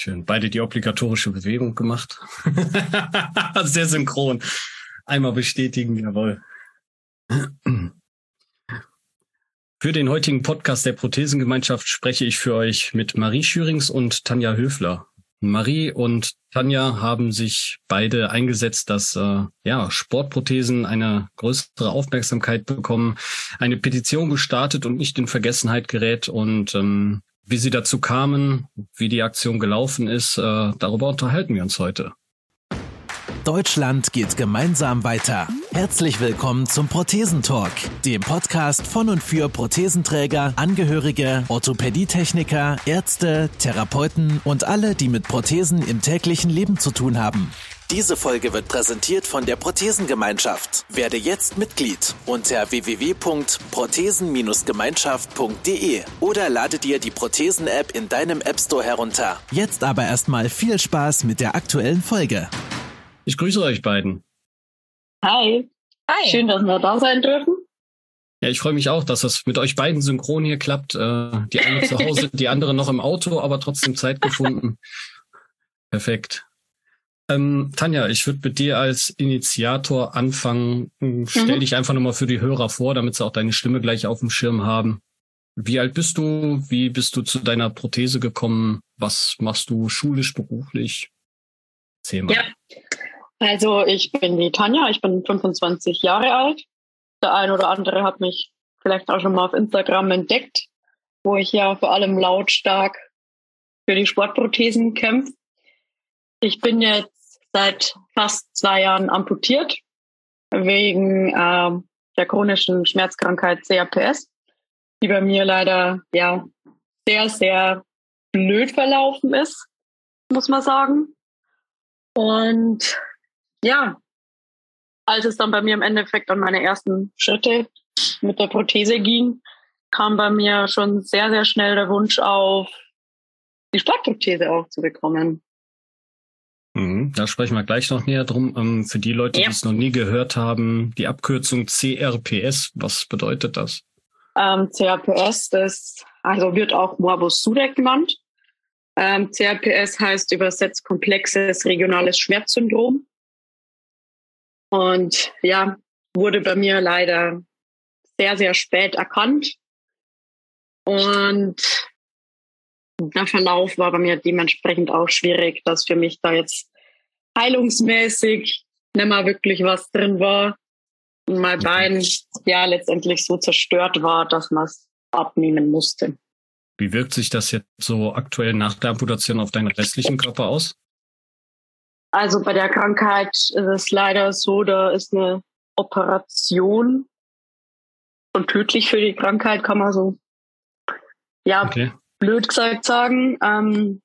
Schön. Beide die obligatorische Bewegung gemacht. Sehr synchron. Einmal bestätigen, jawohl. Für den heutigen Podcast der Prothesengemeinschaft spreche ich für euch mit Marie Schürings und Tanja Höfler. Marie und Tanja haben sich beide eingesetzt, dass äh, ja, Sportprothesen eine größere Aufmerksamkeit bekommen, eine Petition gestartet und nicht in Vergessenheit gerät. Und ähm, wie sie dazu kamen, wie die Aktion gelaufen ist, äh, darüber unterhalten wir uns heute. Deutschland geht gemeinsam weiter. Herzlich willkommen zum Prothesentalk, dem Podcast von und für Prothesenträger, Angehörige, Orthopädietechniker, Ärzte, Therapeuten und alle, die mit Prothesen im täglichen Leben zu tun haben. Diese Folge wird präsentiert von der Prothesengemeinschaft. Werde jetzt Mitglied unter www.prothesen-gemeinschaft.de oder lade dir die Prothesen-App in deinem App Store herunter. Jetzt aber erstmal viel Spaß mit der aktuellen Folge. Ich grüße euch beiden. Hi. Hi. Schön, dass wir da sein dürfen. Ja, ich freue mich auch, dass das mit euch beiden synchron hier klappt. Äh, die eine zu Hause, die andere noch im Auto, aber trotzdem Zeit gefunden. Perfekt. Ähm, Tanja, ich würde mit dir als Initiator anfangen. Stell mhm. dich einfach nochmal für die Hörer vor, damit sie auch deine Stimme gleich auf dem Schirm haben. Wie alt bist du? Wie bist du zu deiner Prothese gekommen? Was machst du schulisch, beruflich? Erzähl mal. Ja, also ich bin die Tanja, ich bin 25 Jahre alt. Der ein oder andere hat mich vielleicht auch schon mal auf Instagram entdeckt, wo ich ja vor allem lautstark für die Sportprothesen kämpfe. Ich bin jetzt seit fast zwei Jahren amputiert wegen äh, der chronischen Schmerzkrankheit CRPS, die bei mir leider ja sehr, sehr blöd verlaufen ist, muss man sagen. Und ja, als es dann bei mir im Endeffekt an meine ersten Schritte mit der Prothese ging, kam bei mir schon sehr, sehr schnell der Wunsch auf, die Startprothese auch zu bekommen. Mhm, da sprechen wir gleich noch näher drum. Ähm, für die Leute, ja. die es noch nie gehört haben, die Abkürzung CRPS, was bedeutet das? Ähm, CRPS, das also wird auch Morbus Sudeck genannt. Ähm, CRPS heißt übersetzt komplexes regionales Schmerzsyndrom. Und ja, wurde bei mir leider sehr, sehr spät erkannt. Und der Verlauf war bei mir dementsprechend auch schwierig, dass für mich da jetzt heilungsmäßig nicht mehr wirklich was drin war und mein Bein ja letztendlich so zerstört war, dass man es abnehmen musste. Wie wirkt sich das jetzt so aktuell nach der Amputation auf deinen restlichen Körper aus? Also bei der Krankheit ist es leider so, da ist eine Operation und tödlich für die Krankheit, kann man so ja okay blöd gesagt sagen. Ähm,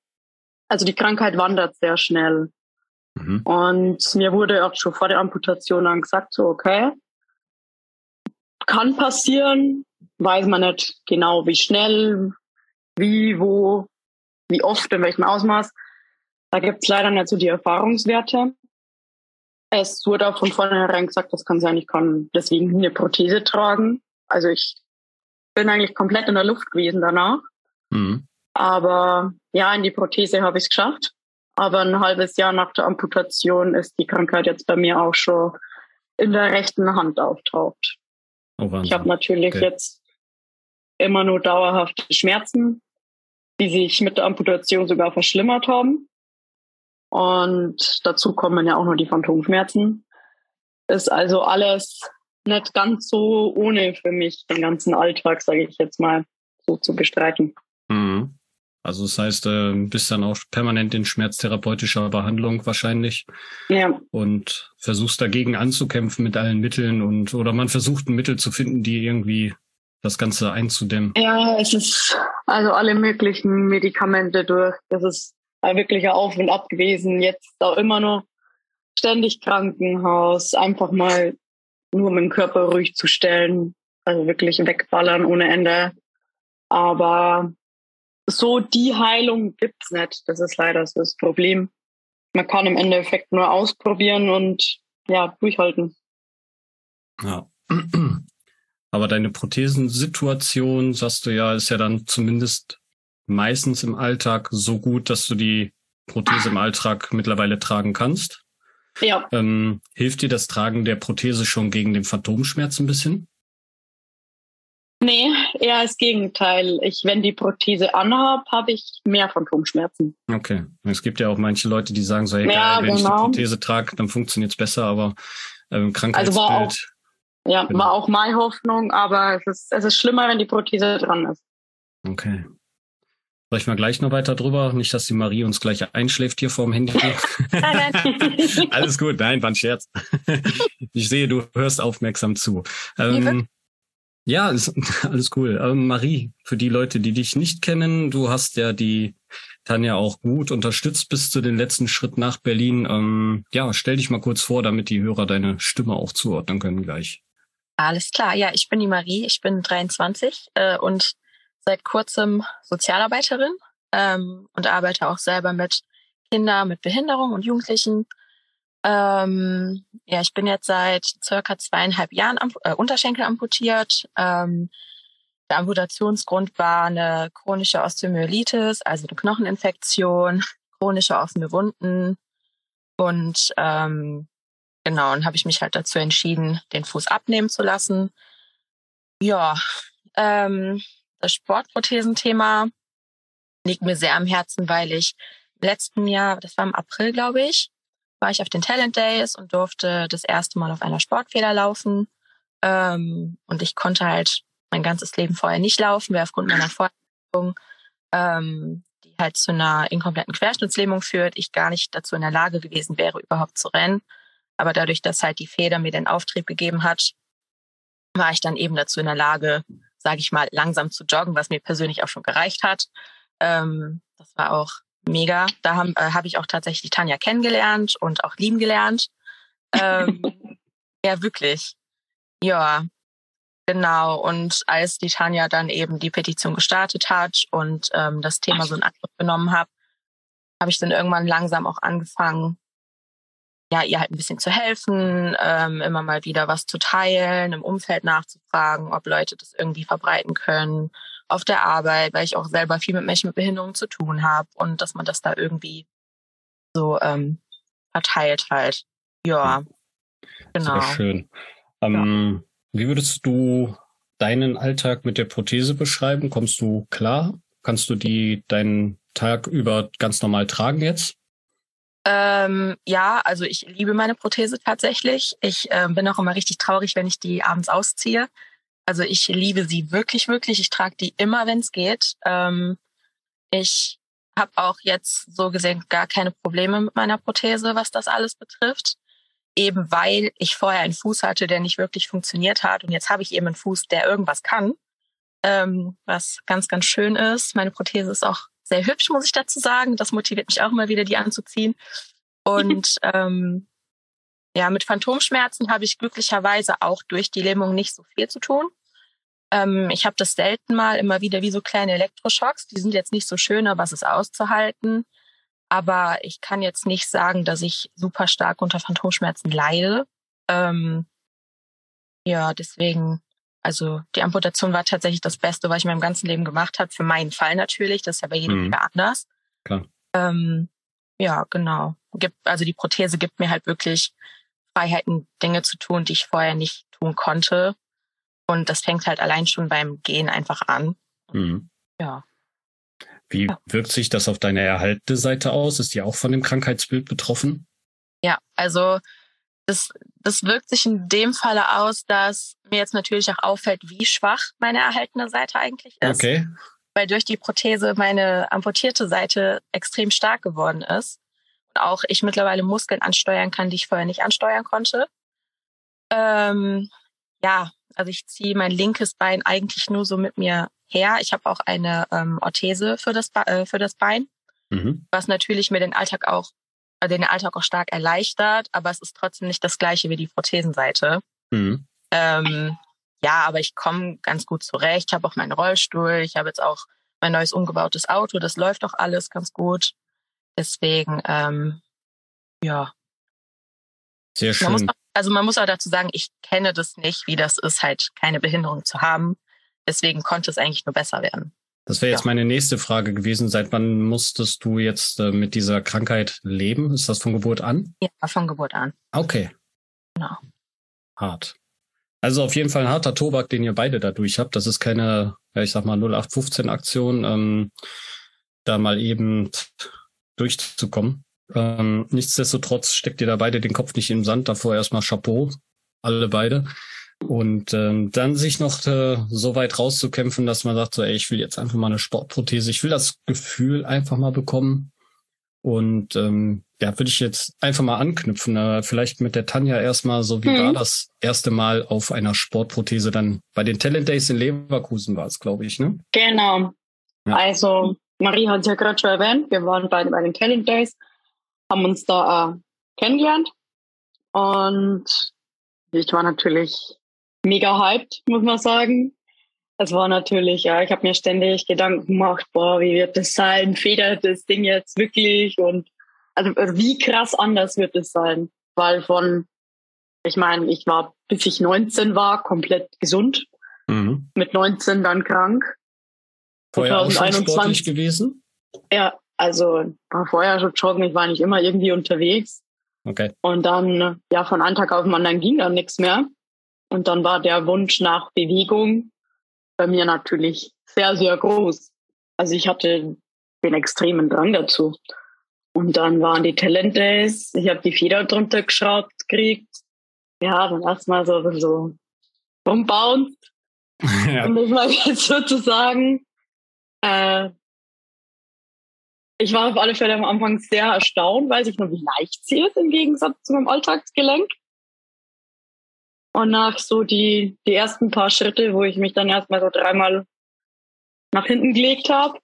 also die Krankheit wandert sehr schnell. Mhm. Und mir wurde auch schon vor der Amputation dann gesagt, so, okay, kann passieren, weiß man nicht genau, wie schnell, wie, wo, wie oft, in welchem Ausmaß. Da gibt es leider nicht so die Erfahrungswerte. Es wurde auch von vornherein gesagt, das kann sein, ich kann deswegen eine Prothese tragen. Also ich bin eigentlich komplett in der Luft gewesen danach. Mhm. Aber ja, in die Prothese habe ich es geschafft. Aber ein halbes Jahr nach der Amputation ist die Krankheit jetzt bei mir auch schon in der rechten Hand auftaucht. Oh, ich habe natürlich okay. jetzt immer nur dauerhafte Schmerzen, die sich mit der Amputation sogar verschlimmert haben. Und dazu kommen ja auch noch die Phantomschmerzen. Ist also alles nicht ganz so ohne für mich, den ganzen Alltag, sage ich jetzt mal, so zu bestreiten. Mhm. Also das heißt, äh, bist dann auch permanent in schmerztherapeutischer Behandlung wahrscheinlich. Ja. Und versuchst dagegen anzukämpfen mit allen Mitteln und oder man versucht ein Mittel zu finden, die irgendwie das Ganze einzudämmen. Ja, es ist also alle möglichen Medikamente durch. Das ist ein wirklicher Auf und Ab gewesen. Jetzt auch immer noch ständig Krankenhaus, einfach mal nur um den Körper ruhig zu stellen. Also wirklich wegballern ohne Ende. Aber so die Heilung gibt's nicht. Das ist leider so das Problem. Man kann im Endeffekt nur ausprobieren und ja, durchhalten. Ja. Aber deine Prothesensituation, sagst du ja, ist ja dann zumindest meistens im Alltag so gut, dass du die Prothese im Alltag mittlerweile tragen kannst. Ja. Ähm, hilft dir das Tragen der Prothese schon gegen den Phantomschmerz ein bisschen? Nee, eher das Gegenteil. Ich, wenn die Prothese anhab, habe ich mehr Phantomschmerzen. Okay. Es gibt ja auch manche Leute, die sagen so, hey, Ja, geil, wenn ich die genau. Prothese trage, dann funktioniert's besser, aber ähm, Also war auch- Krankheitsbild. Ja, Genau. war auch meine Hoffnung, aber es ist, es ist schlimmer, wenn die Prothese dran ist. Okay. Sprechen wir gleich noch weiter drüber. Nicht, dass die Marie uns gleich einschläft hier vorm Handy. Alles gut, nein, war ein Scherz. Ich sehe, du hörst aufmerksam zu. Ähm, ja, ist, alles cool. Ähm, Marie, für die Leute, die dich nicht kennen, du hast ja die Tanja auch gut unterstützt bis zu den letzten Schritt nach Berlin. Ähm, ja, stell dich mal kurz vor, damit die Hörer deine Stimme auch zuordnen können gleich. Alles klar, ja, ich bin die Marie, ich bin 23 äh, und seit kurzem Sozialarbeiterin ähm, und arbeite auch selber mit Kindern mit Behinderung und Jugendlichen. Ähm, ja, ich bin jetzt seit circa zweieinhalb Jahren am, äh, Unterschenkel amputiert. Ähm, der Amputationsgrund war eine chronische Osteomyelitis, also eine Knocheninfektion, chronische offene Wunden und ähm, Genau, und habe ich mich halt dazu entschieden, den Fuß abnehmen zu lassen. Ja, ähm, das Sportprothesenthema liegt mir sehr am Herzen, weil ich im letzten Jahr, das war im April, glaube ich, war ich auf den Talent Days und durfte das erste Mal auf einer Sportfeder laufen. Ähm, und ich konnte halt mein ganzes Leben vorher nicht laufen, weil aufgrund meiner Vorerkrankung, ähm, die halt zu einer inkompletten Querschnittslähmung führt, ich gar nicht dazu in der Lage gewesen wäre, überhaupt zu rennen. Aber dadurch, dass halt die Feder mir den Auftrieb gegeben hat, war ich dann eben dazu in der Lage, sage ich mal, langsam zu joggen, was mir persönlich auch schon gereicht hat. Ähm, das war auch mega. Da habe äh, hab ich auch tatsächlich Tanja kennengelernt und auch lieben gelernt. Ähm, ja, wirklich. Ja, genau. Und als die Tanja dann eben die Petition gestartet hat und ähm, das Thema so in Angriff genommen habe, habe ich dann irgendwann langsam auch angefangen, ja, ihr halt ein bisschen zu helfen, ähm, immer mal wieder was zu teilen, im Umfeld nachzufragen, ob Leute das irgendwie verbreiten können, auf der Arbeit, weil ich auch selber viel mit Menschen mit Behinderung zu tun habe und dass man das da irgendwie so ähm, verteilt halt. Ja, genau. Sehr schön. Ähm, Wie würdest du deinen Alltag mit der Prothese beschreiben? Kommst du klar? Kannst du die deinen Tag über ganz normal tragen jetzt? Ähm, ja, also ich liebe meine Prothese tatsächlich. Ich ähm, bin auch immer richtig traurig, wenn ich die abends ausziehe. Also ich liebe sie wirklich, wirklich. Ich trage die immer, wenn es geht. Ähm, ich habe auch jetzt so gesehen gar keine Probleme mit meiner Prothese, was das alles betrifft. Eben weil ich vorher einen Fuß hatte, der nicht wirklich funktioniert hat. Und jetzt habe ich eben einen Fuß, der irgendwas kann. Ähm, was ganz, ganz schön ist. Meine Prothese ist auch sehr hübsch, muss ich dazu sagen. Das motiviert mich auch immer wieder, die anzuziehen. Und ähm, ja, mit Phantomschmerzen habe ich glücklicherweise auch durch die Lähmung nicht so viel zu tun. Ähm, ich habe das selten mal, immer wieder wie so kleine Elektroschocks. Die sind jetzt nicht so schön, aber es ist auszuhalten. Aber ich kann jetzt nicht sagen, dass ich super stark unter Phantomschmerzen leide. Ähm, ja, deswegen, also die Amputation war tatsächlich das Beste, was ich in meinem ganzen Leben gemacht habe. Für meinen Fall natürlich, das ist ja bei jedem Mhm. wieder anders. Klar. Ähm, ja, genau. Gibt, also die Prothese gibt mir halt wirklich Freiheiten, Dinge zu tun, die ich vorher nicht tun konnte. Und das fängt halt allein schon beim Gehen einfach an. Mhm. Ja. Wie Ja. wirkt sich das auf deine erhaltene Seite aus? Ist die auch von dem Krankheitsbild betroffen? Ja, also das, das wirkt sich in dem Falle aus, dass mir jetzt natürlich auch auffällt, wie schwach meine erhaltene Seite eigentlich ist. Okay. weil durch die Prothese meine amputierte Seite extrem stark geworden ist. Auch ich mittlerweile Muskeln ansteuern kann, die ich vorher nicht ansteuern konnte. Ähm, ja, also ich ziehe mein linkes Bein eigentlich nur so mit mir her. Ich habe auch eine ähm, Orthese für das, Be- äh, für das Bein, Mhm. was natürlich mir den Alltag auch, äh, den Alltag auch stark erleichtert, aber es ist trotzdem nicht das gleiche wie die Prothesenseite. Mhm. Ähm, ja, aber ich komme ganz gut zurecht. Ich habe auch meinen Rollstuhl. Ich habe jetzt auch mein neues umgebautes Auto. Das läuft auch alles ganz gut. Deswegen, ähm, ja. Sehr Man muss, schön. also man muss auch dazu sagen, ich kenne das nicht, wie das ist, halt keine Behinderung zu haben. Deswegen konnte es eigentlich nur besser werden. Das wäre jetzt ja. meine nächste Frage gewesen. Seit wann musstest du jetzt äh, mit dieser Krankheit leben? Ist das von Geburt an? Ja, von Geburt an. Okay. Genau. Hart. Also auf jeden Fall ein harter Tobak, den ihr beide dadurch habt. Das ist keine, ja, ich sag mal, 0815-Aktion, ähm, da mal eben durchzukommen. Ähm, nichtsdestotrotz steckt ihr da beide den Kopf nicht im Sand. Davor erstmal Chapeau, alle beide. Und ähm, dann sich noch äh, so weit rauszukämpfen, dass man sagt, so, ey, ich will jetzt einfach mal eine Sportprothese, ich will das Gefühl einfach mal bekommen. Und ähm, ja, würde ich jetzt einfach mal anknüpfen. Äh, vielleicht mit der Tanja erstmal, so wie mhm. war das erste Mal auf einer Sportprothese dann bei den Talent Days in Leverkusen war es, glaube ich, ne? Genau. Ja. Also Marie hat es ja gerade schon erwähnt, wir waren beide bei den Talent Days, haben uns da äh, kennengelernt und ich war natürlich mega hyped, muss man sagen. Es war natürlich, ja, ich habe mir ständig Gedanken gemacht, boah, wie wird das sein? Federt das Ding jetzt wirklich? Und also, also wie krass anders wird es sein? Weil von, ich meine, ich war, bis ich 19 war, komplett gesund. Mhm. Mit 19 dann krank. Vorher auch schon sportlich gewesen? Ja, also vorher schon joggen, ich war nicht immer irgendwie unterwegs. Okay. Und dann, ja, von einem Tag auf den anderen ging dann nichts mehr. Und dann war der Wunsch nach Bewegung bei mir natürlich sehr, sehr groß. Also ich hatte den extremen Drang dazu. Und dann waren die Talent Days. Ich habe die Feder drunter geschraubt gekriegt. Ja, dann erstmal so, so rumbounced. Ja. Um das mal jetzt sozusagen. Äh, ich war auf alle Fälle am Anfang sehr erstaunt, weil ich nur wie leicht sie ist im Gegensatz zu meinem Alltagsgelenk. Und nach so die, die ersten paar Schritte, wo ich mich dann erstmal so dreimal nach hinten gelegt habe,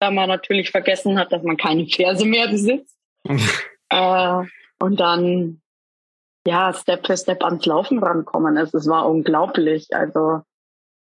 da man natürlich vergessen hat, dass man keine Ferse mehr besitzt. äh, und dann ja Step für Step ans Laufen rankommen. Also, es war unglaublich. Also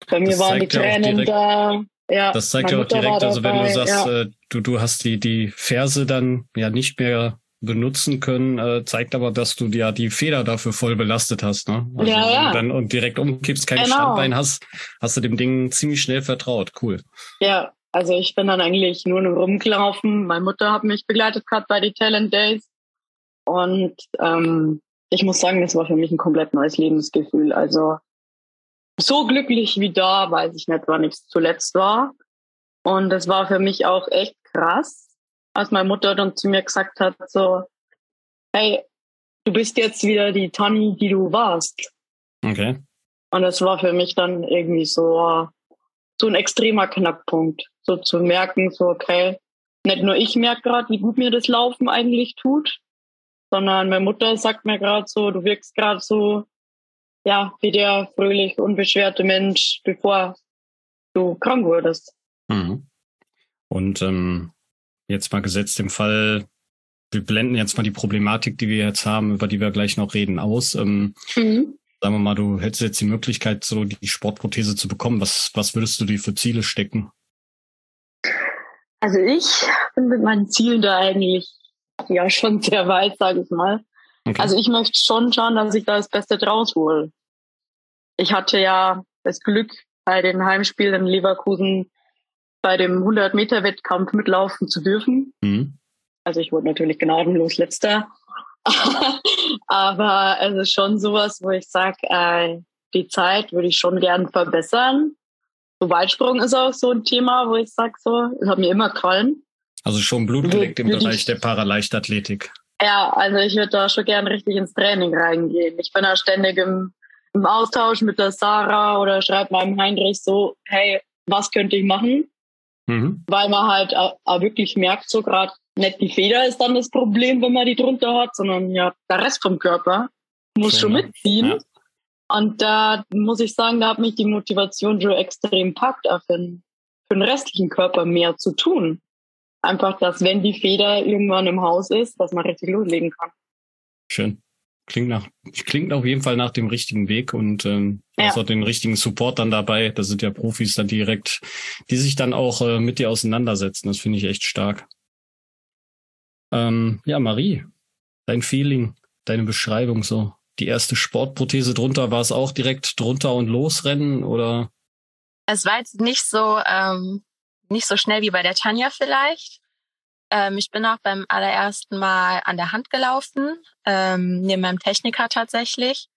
bei mir das waren die Tränen direkt, da. Ja, das zeigt ja auch direkt, also wenn du sagst, ja. äh, du, du hast die, die Ferse dann ja nicht mehr benutzen können, äh, zeigt aber, dass du ja die Feder dafür voll belastet hast. Ne? Also ja, ja. dann und direkt umkippst, kein genau. Standbein hast, hast du dem Ding ziemlich schnell vertraut. Cool. Ja, also ich bin dann eigentlich nur noch rumgelaufen. Meine Mutter hat mich begleitet gehabt bei die Talent Days. Und ähm, ich muss sagen, das war für mich ein komplett neues Lebensgefühl. Also so glücklich wie da, weiß ich nicht, wann ich zuletzt war. Und es war für mich auch echt krass, als meine Mutter dann zu mir gesagt hat, so, hey, du bist jetzt wieder die Tanni, die du warst. Okay. Und das war für mich dann irgendwie so, so ein extremer Knackpunkt. So zu merken, so, okay, nicht nur ich merke gerade, wie gut mir das Laufen eigentlich tut, sondern meine Mutter sagt mir gerade so, du wirkst gerade so, ja, wie der fröhlich, unbeschwerte Mensch, bevor du krank wurdest. Mhm. Und ähm, jetzt mal gesetzt im Fall, wir blenden jetzt mal die Problematik, die wir jetzt haben, über die wir gleich noch reden, aus. Ähm, mhm. Sagen wir mal, du hättest jetzt die Möglichkeit, so die Sportprothese zu bekommen. Was, was würdest du dir für Ziele stecken? Also ich bin mit meinen Zielen da eigentlich ja schon sehr weit, sage ich mal. Okay. Also ich möchte schon schauen, dass ich da das Beste draus hole. Ich hatte ja das Glück, bei den Heimspielen in Leverkusen bei dem 100-Meter-Wettkampf mitlaufen zu dürfen. Mhm. Also ich wurde natürlich gnadenlos letzter. Aber es ist schon sowas, wo ich sage, äh, die Zeit würde ich schon gern verbessern. So Weitsprung ist auch so ein Thema, wo ich sage, so, das hat mir immer gefallen. Also schon Blut geleckt im Bereich ich, der Paraleichtathletik. Ja, also ich würde da schon gern richtig ins Training reingehen. Ich bin da ständig im, im Austausch mit der Sarah oder schreibe meinem Heinrich so, hey, was könnte ich machen? Mhm. Weil man halt auch wirklich merkt, so gerade nicht die Feder ist dann das Problem, wenn man die drunter hat, sondern ja, der Rest vom Körper muss schon, schon mitziehen. Ja. Und da muss ich sagen, da hat mich die Motivation schon extrem packt, auch für, den, für den restlichen Körper mehr zu tun. Einfach, dass wenn die Feder irgendwann im Haus ist, dass man richtig loslegen kann. Schön. Klingt nach, klingt auf jeden Fall nach dem richtigen Weg und ähm, ja. hast auch den richtigen Support dann dabei. Das sind ja Profis dann direkt, die sich dann auch äh, mit dir auseinandersetzen. Das finde ich echt stark. Ähm, ja, Marie, dein Feeling, deine Beschreibung so. Die erste Sportprothese drunter, war es auch direkt drunter und losrennen oder? Es war jetzt nicht so ähm, nicht so schnell wie bei der Tanja vielleicht. Ähm, ich bin auch beim allerersten Mal an der Hand gelaufen, ähm, neben meinem Techniker tatsächlich.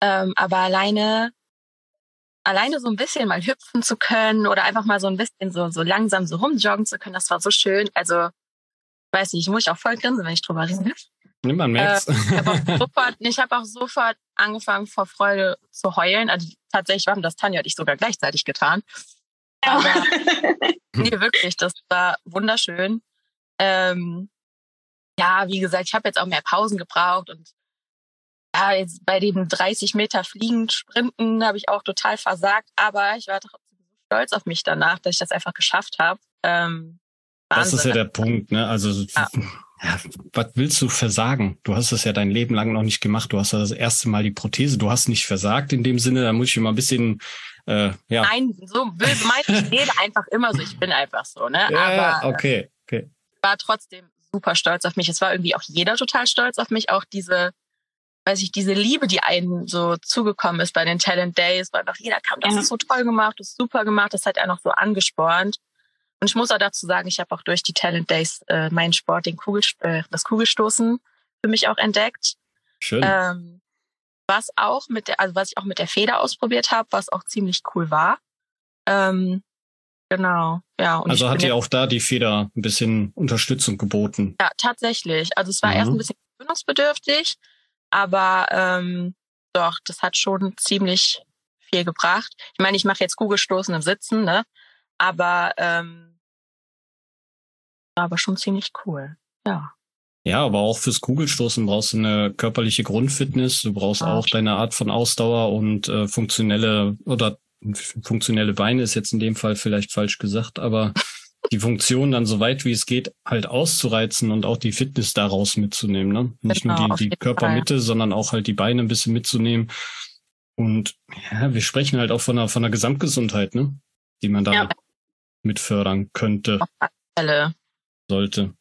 Ähm, aber alleine, alleine so ein bisschen mal hüpfen zu können oder einfach mal so ein bisschen so, so langsam so rumjoggen zu können, das war so schön. Also, weiß nicht, ich muss auch voll grinsen, wenn ich drüber rede. Nimm man merkt's. Äh, ich habe auch, sofort, ich hab auch sofort angefangen vor Freude zu heulen. Also tatsächlich haben das Tanja und ich sogar gleichzeitig getan. Aber nee, wirklich, das war wunderschön. Ähm, ja, wie gesagt, ich habe jetzt auch mehr Pausen gebraucht und ja, jetzt bei dem 30 Meter Fliegen, Sprinten habe ich auch total versagt, aber ich war trotzdem stolz auf mich danach, dass ich das einfach geschafft habe. Ähm, das ist ja der Punkt, ne? Also ja. ja. was willst du versagen? Du hast es ja dein Leben lang noch nicht gemacht. Du hast ja das erste Mal die Prothese. Du hast nicht versagt in dem Sinne. Da muss ich mal ein bisschen äh, ja. Nein, so böse meint ich rede einfach immer so. Ich bin einfach so, ne? Ja, Aber okay, okay. war trotzdem super stolz auf mich. Es war irgendwie auch jeder total stolz auf mich. Auch diese, weiß ich, diese Liebe, die einem so zugekommen ist bei den Talent Days, weil einfach jeder kam, das ist so toll gemacht, das ist super gemacht, das hat er noch so angespornt. Und ich muss auch dazu sagen, ich habe auch durch die Talent Days äh, meinen Sport, den Kugel, äh, das Kugelstoßen für mich auch entdeckt. Schön. Ähm, was auch mit der, also was ich auch mit der Feder ausprobiert habe, was auch ziemlich cool war. Ähm, genau, ja. Und also hat dir auch da die Feder ein bisschen Unterstützung geboten? Ja, tatsächlich. Also es war mhm. erst ein bisschen gewöhnungsbedürftig, aber ähm, doch, das hat schon ziemlich viel gebracht. Ich meine, ich mache jetzt Kugelstoßen im Sitzen, ne? Aber ähm, aber schon ziemlich cool. Ja. Ja, aber auch fürs Kugelstoßen brauchst du eine körperliche Grundfitness. Du brauchst ah, auch deine Art von Ausdauer und äh, funktionelle oder funktionelle Beine ist jetzt in dem Fall vielleicht falsch gesagt, aber die Funktion dann so weit wie es geht halt auszureizen und auch die Fitness daraus mitzunehmen. Ne? Nicht genau, nur die, die Körpermitte, Fall. sondern auch halt die Beine ein bisschen mitzunehmen. Und ja, wir sprechen halt auch von einer, von einer Gesamtgesundheit, ne? die man da ja mit fördern könnte. Sollte.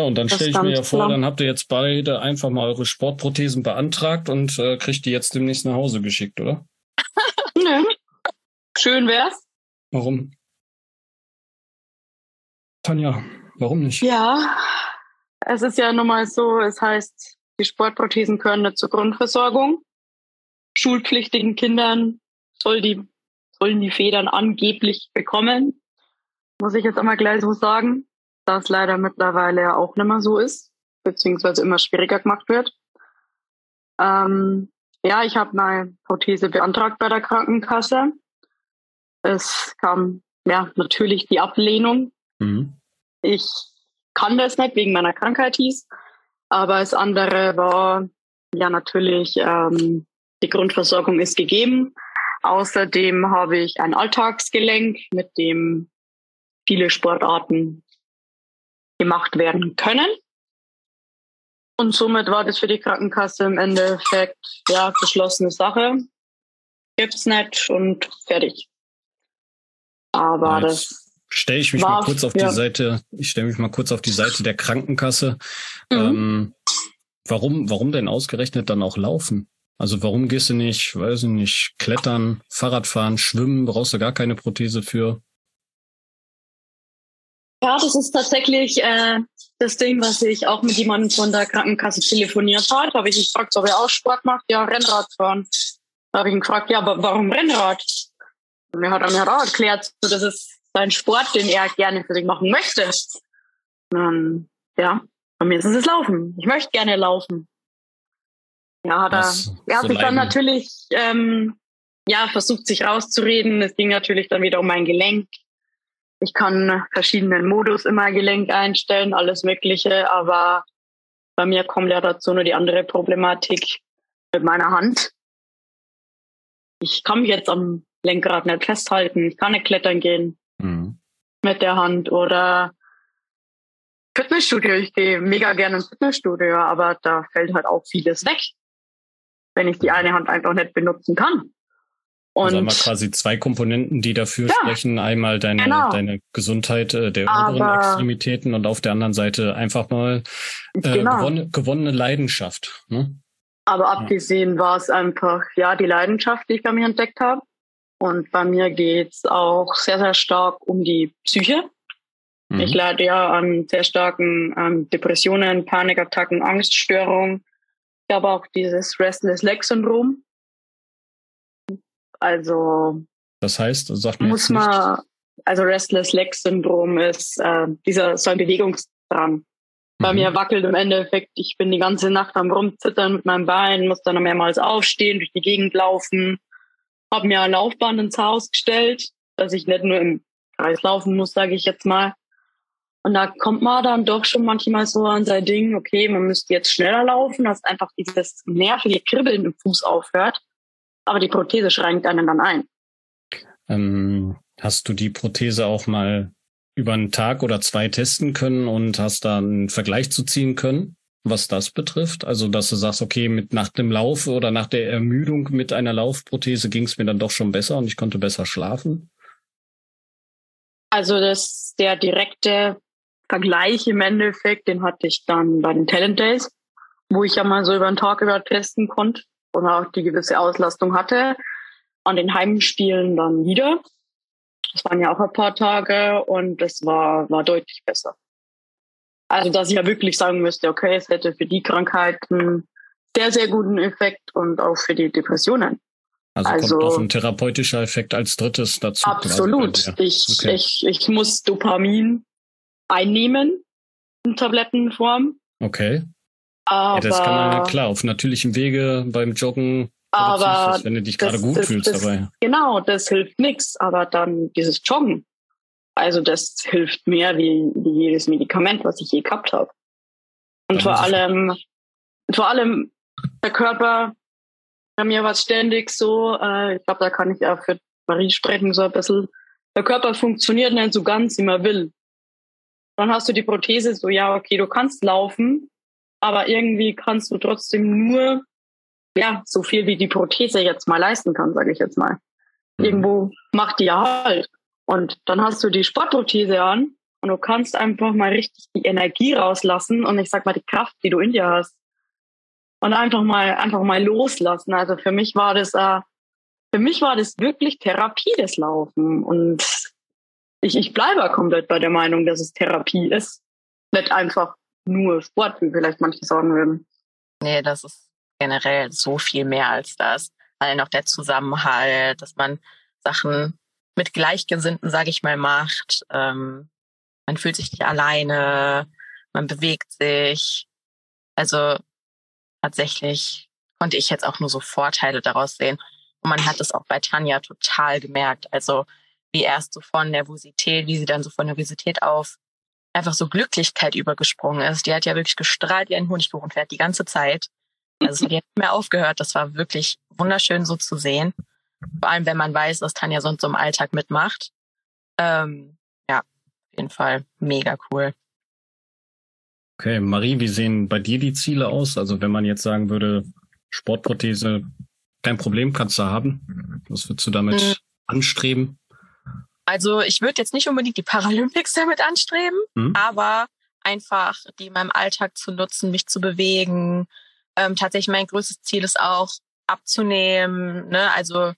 Ja, und dann stelle ich mir ja vor, klar. dann habt ihr jetzt beide einfach mal eure Sportprothesen beantragt und äh, kriegt die jetzt demnächst nach Hause geschickt, oder? Nö. Schön wär's. Warum? Tanja, warum nicht? Ja, es ist ja nun mal so, es heißt, die Sportprothesen gehören zur Grundversorgung. Schulpflichtigen Kindern soll die, sollen die Federn angeblich bekommen muss ich jetzt einmal gleich so sagen, da es leider mittlerweile ja auch nicht mehr so ist, beziehungsweise immer schwieriger gemacht wird. Ähm, ja, ich habe meine Prothese beantragt bei der Krankenkasse. Es kam ja natürlich die Ablehnung. Mhm. Ich kann das nicht wegen meiner Krankheit hieß, aber das andere war ja natürlich ähm, die Grundversorgung ist gegeben. Außerdem habe ich ein Alltagsgelenk, mit dem viele Sportarten gemacht werden können. Und somit war das für die Krankenkasse im Endeffekt ja beschlossene Sache. Gibt's nicht und fertig. Aber Jetzt das stelle ich mich war, mal kurz auf ja. die Seite. Ich stelle mich mal kurz auf die Seite der Krankenkasse. Mhm. Ähm, warum, warum denn ausgerechnet dann auch laufen? Also warum gehst du nicht, weiß ich nicht, klettern, Fahrradfahren, schwimmen? Brauchst du gar keine Prothese für? Ja, das ist tatsächlich äh, das Ding, was ich auch mit jemandem von der Krankenkasse telefoniert habe. Habe ich ihn gefragt, ob er auch Sport macht. Ja, Rennrad fahren. Da habe ich ihn gefragt, ja, aber warum Rennrad? Und er hat mir auch erklärt, so, das ist sein Sport, den er gerne für sich machen möchte. Und dann, ja, bei mir ist es Laufen. Ich möchte gerne laufen. Ja, hat er, er hat sich dann natürlich ähm, ja versucht, sich rauszureden. Es ging natürlich dann wieder um mein Gelenk. Ich kann verschiedenen Modus immer Gelenk einstellen, alles Mögliche, aber bei mir kommt ja dazu nur die andere Problematik mit meiner Hand. Ich kann mich jetzt am Lenkrad nicht festhalten, ich kann nicht klettern gehen mhm. mit der Hand oder Fitnessstudio. Ich gehe mega gerne ins Fitnessstudio, aber da fällt halt auch vieles weg, wenn ich die eine Hand einfach nicht benutzen kann. Und also einmal quasi zwei Komponenten, die dafür ja, sprechen. Einmal deine, genau. deine Gesundheit äh, der oberen Extremitäten und auf der anderen Seite einfach mal äh, genau. gewonne, gewonnene Leidenschaft. Ne? Aber abgesehen ja. war es einfach, ja, die Leidenschaft, die ich bei mir entdeckt habe. Und bei mir geht's auch sehr, sehr stark um die Psyche. Mhm. Ich leide ja an sehr starken ähm, Depressionen, Panikattacken, Angststörungen. Ich habe auch dieses Restless Leg Syndrom. Also. Das heißt, sagt man muss man, also Restless Leg Syndrom ist äh, dieser so ein Bewegungsdrang. Bei mhm. mir wackelt im Endeffekt, ich bin die ganze Nacht am rumzittern mit meinem Bein, muss dann mehrmals aufstehen, durch die Gegend laufen, habe mir ein Laufband ins Haus gestellt, dass ich nicht nur im Kreis laufen muss, sage ich jetzt mal. Und da kommt man dann doch schon manchmal so an sein Ding, okay, man müsste jetzt schneller laufen, dass einfach dieses nervige Kribbeln im Fuß aufhört. Aber die Prothese schränkt einen dann ein. Ähm, hast du die Prothese auch mal über einen Tag oder zwei testen können und hast da einen Vergleich zu ziehen können, was das betrifft? Also, dass du sagst, okay, mit nach dem Lauf oder nach der Ermüdung mit einer Laufprothese ging es mir dann doch schon besser und ich konnte besser schlafen? Also, das der direkte Vergleich im Endeffekt, den hatte ich dann bei den Talent Days, wo ich ja mal so über den Tag über testen konnte und auch die gewisse Auslastung hatte. An den Heimspielen dann wieder. Das waren ja auch ein paar Tage und das war, war deutlich besser. Also, dass ich ja wirklich sagen müsste, okay, es hätte für die Krankheiten sehr, sehr guten Effekt und auch für die Depressionen. Also, also kommt noch ein therapeutischer Effekt als drittes dazu. Absolut. Ich, okay. ich, ich muss Dopamin einnehmen in Tablettenform. Okay. Aber ja, das kann man ja klar auf natürlichem Wege beim Joggen aber ist, wenn du dich gerade gut das, fühlst das, dabei. Genau, das hilft nichts. Aber dann dieses Joggen, also das hilft mehr wie, wie jedes Medikament, was ich je gehabt habe. Und vor allem, vor allem der Körper, bei mir war es ständig so, äh, ich glaube, da kann ich ja für Marie sprechen, so ein bisschen, der Körper funktioniert nicht so ganz, wie man will. Dann hast du die Prothese so, ja, okay, du kannst laufen, aber irgendwie kannst du trotzdem nur ja, so viel wie die Prothese jetzt mal leisten kann, sage ich jetzt mal. Mhm. Irgendwo macht die ja halt. Und dann hast du die Sportprothese an und du kannst einfach mal richtig die Energie rauslassen und ich sag mal die Kraft, die du in dir hast. Und einfach mal, einfach mal loslassen. Also für mich war das, äh, für mich war das wirklich Therapie, das Laufen. Und ich, ich bleibe komplett bei der Meinung, dass es Therapie ist. Nicht einfach nur Sport, wie vielleicht manche sagen würden. Nee, das ist generell so viel mehr als das. Allein auch der Zusammenhalt, dass man Sachen mit Gleichgesinnten, sage ich mal, macht. Ähm, man fühlt sich nicht alleine, man bewegt sich. Also tatsächlich konnte ich jetzt auch nur so Vorteile daraus sehen. Und man hat es auch bei Tanja total gemerkt. Also wie erst so von Nervosität, wie sie dann so von Nervosität auf einfach so Glücklichkeit übergesprungen ist. Die hat ja wirklich gestrahlt wie ein Honigkuchenpferd die ganze Zeit. Also die hat nicht mehr aufgehört. Das war wirklich wunderschön so zu sehen. Vor allem, wenn man weiß, was Tanja sonst so im Alltag mitmacht. Ähm, ja, auf jeden Fall mega cool. Okay, Marie, wie sehen bei dir die Ziele aus? Also wenn man jetzt sagen würde, Sportprothese, kein Problem, kannst du haben. Was würdest du damit mhm. anstreben? Also ich würde jetzt nicht unbedingt die Paralympics damit anstreben, mhm. aber einfach die in meinem Alltag zu nutzen, mich zu bewegen, ähm, tatsächlich mein größtes Ziel ist auch abzunehmen, ne? also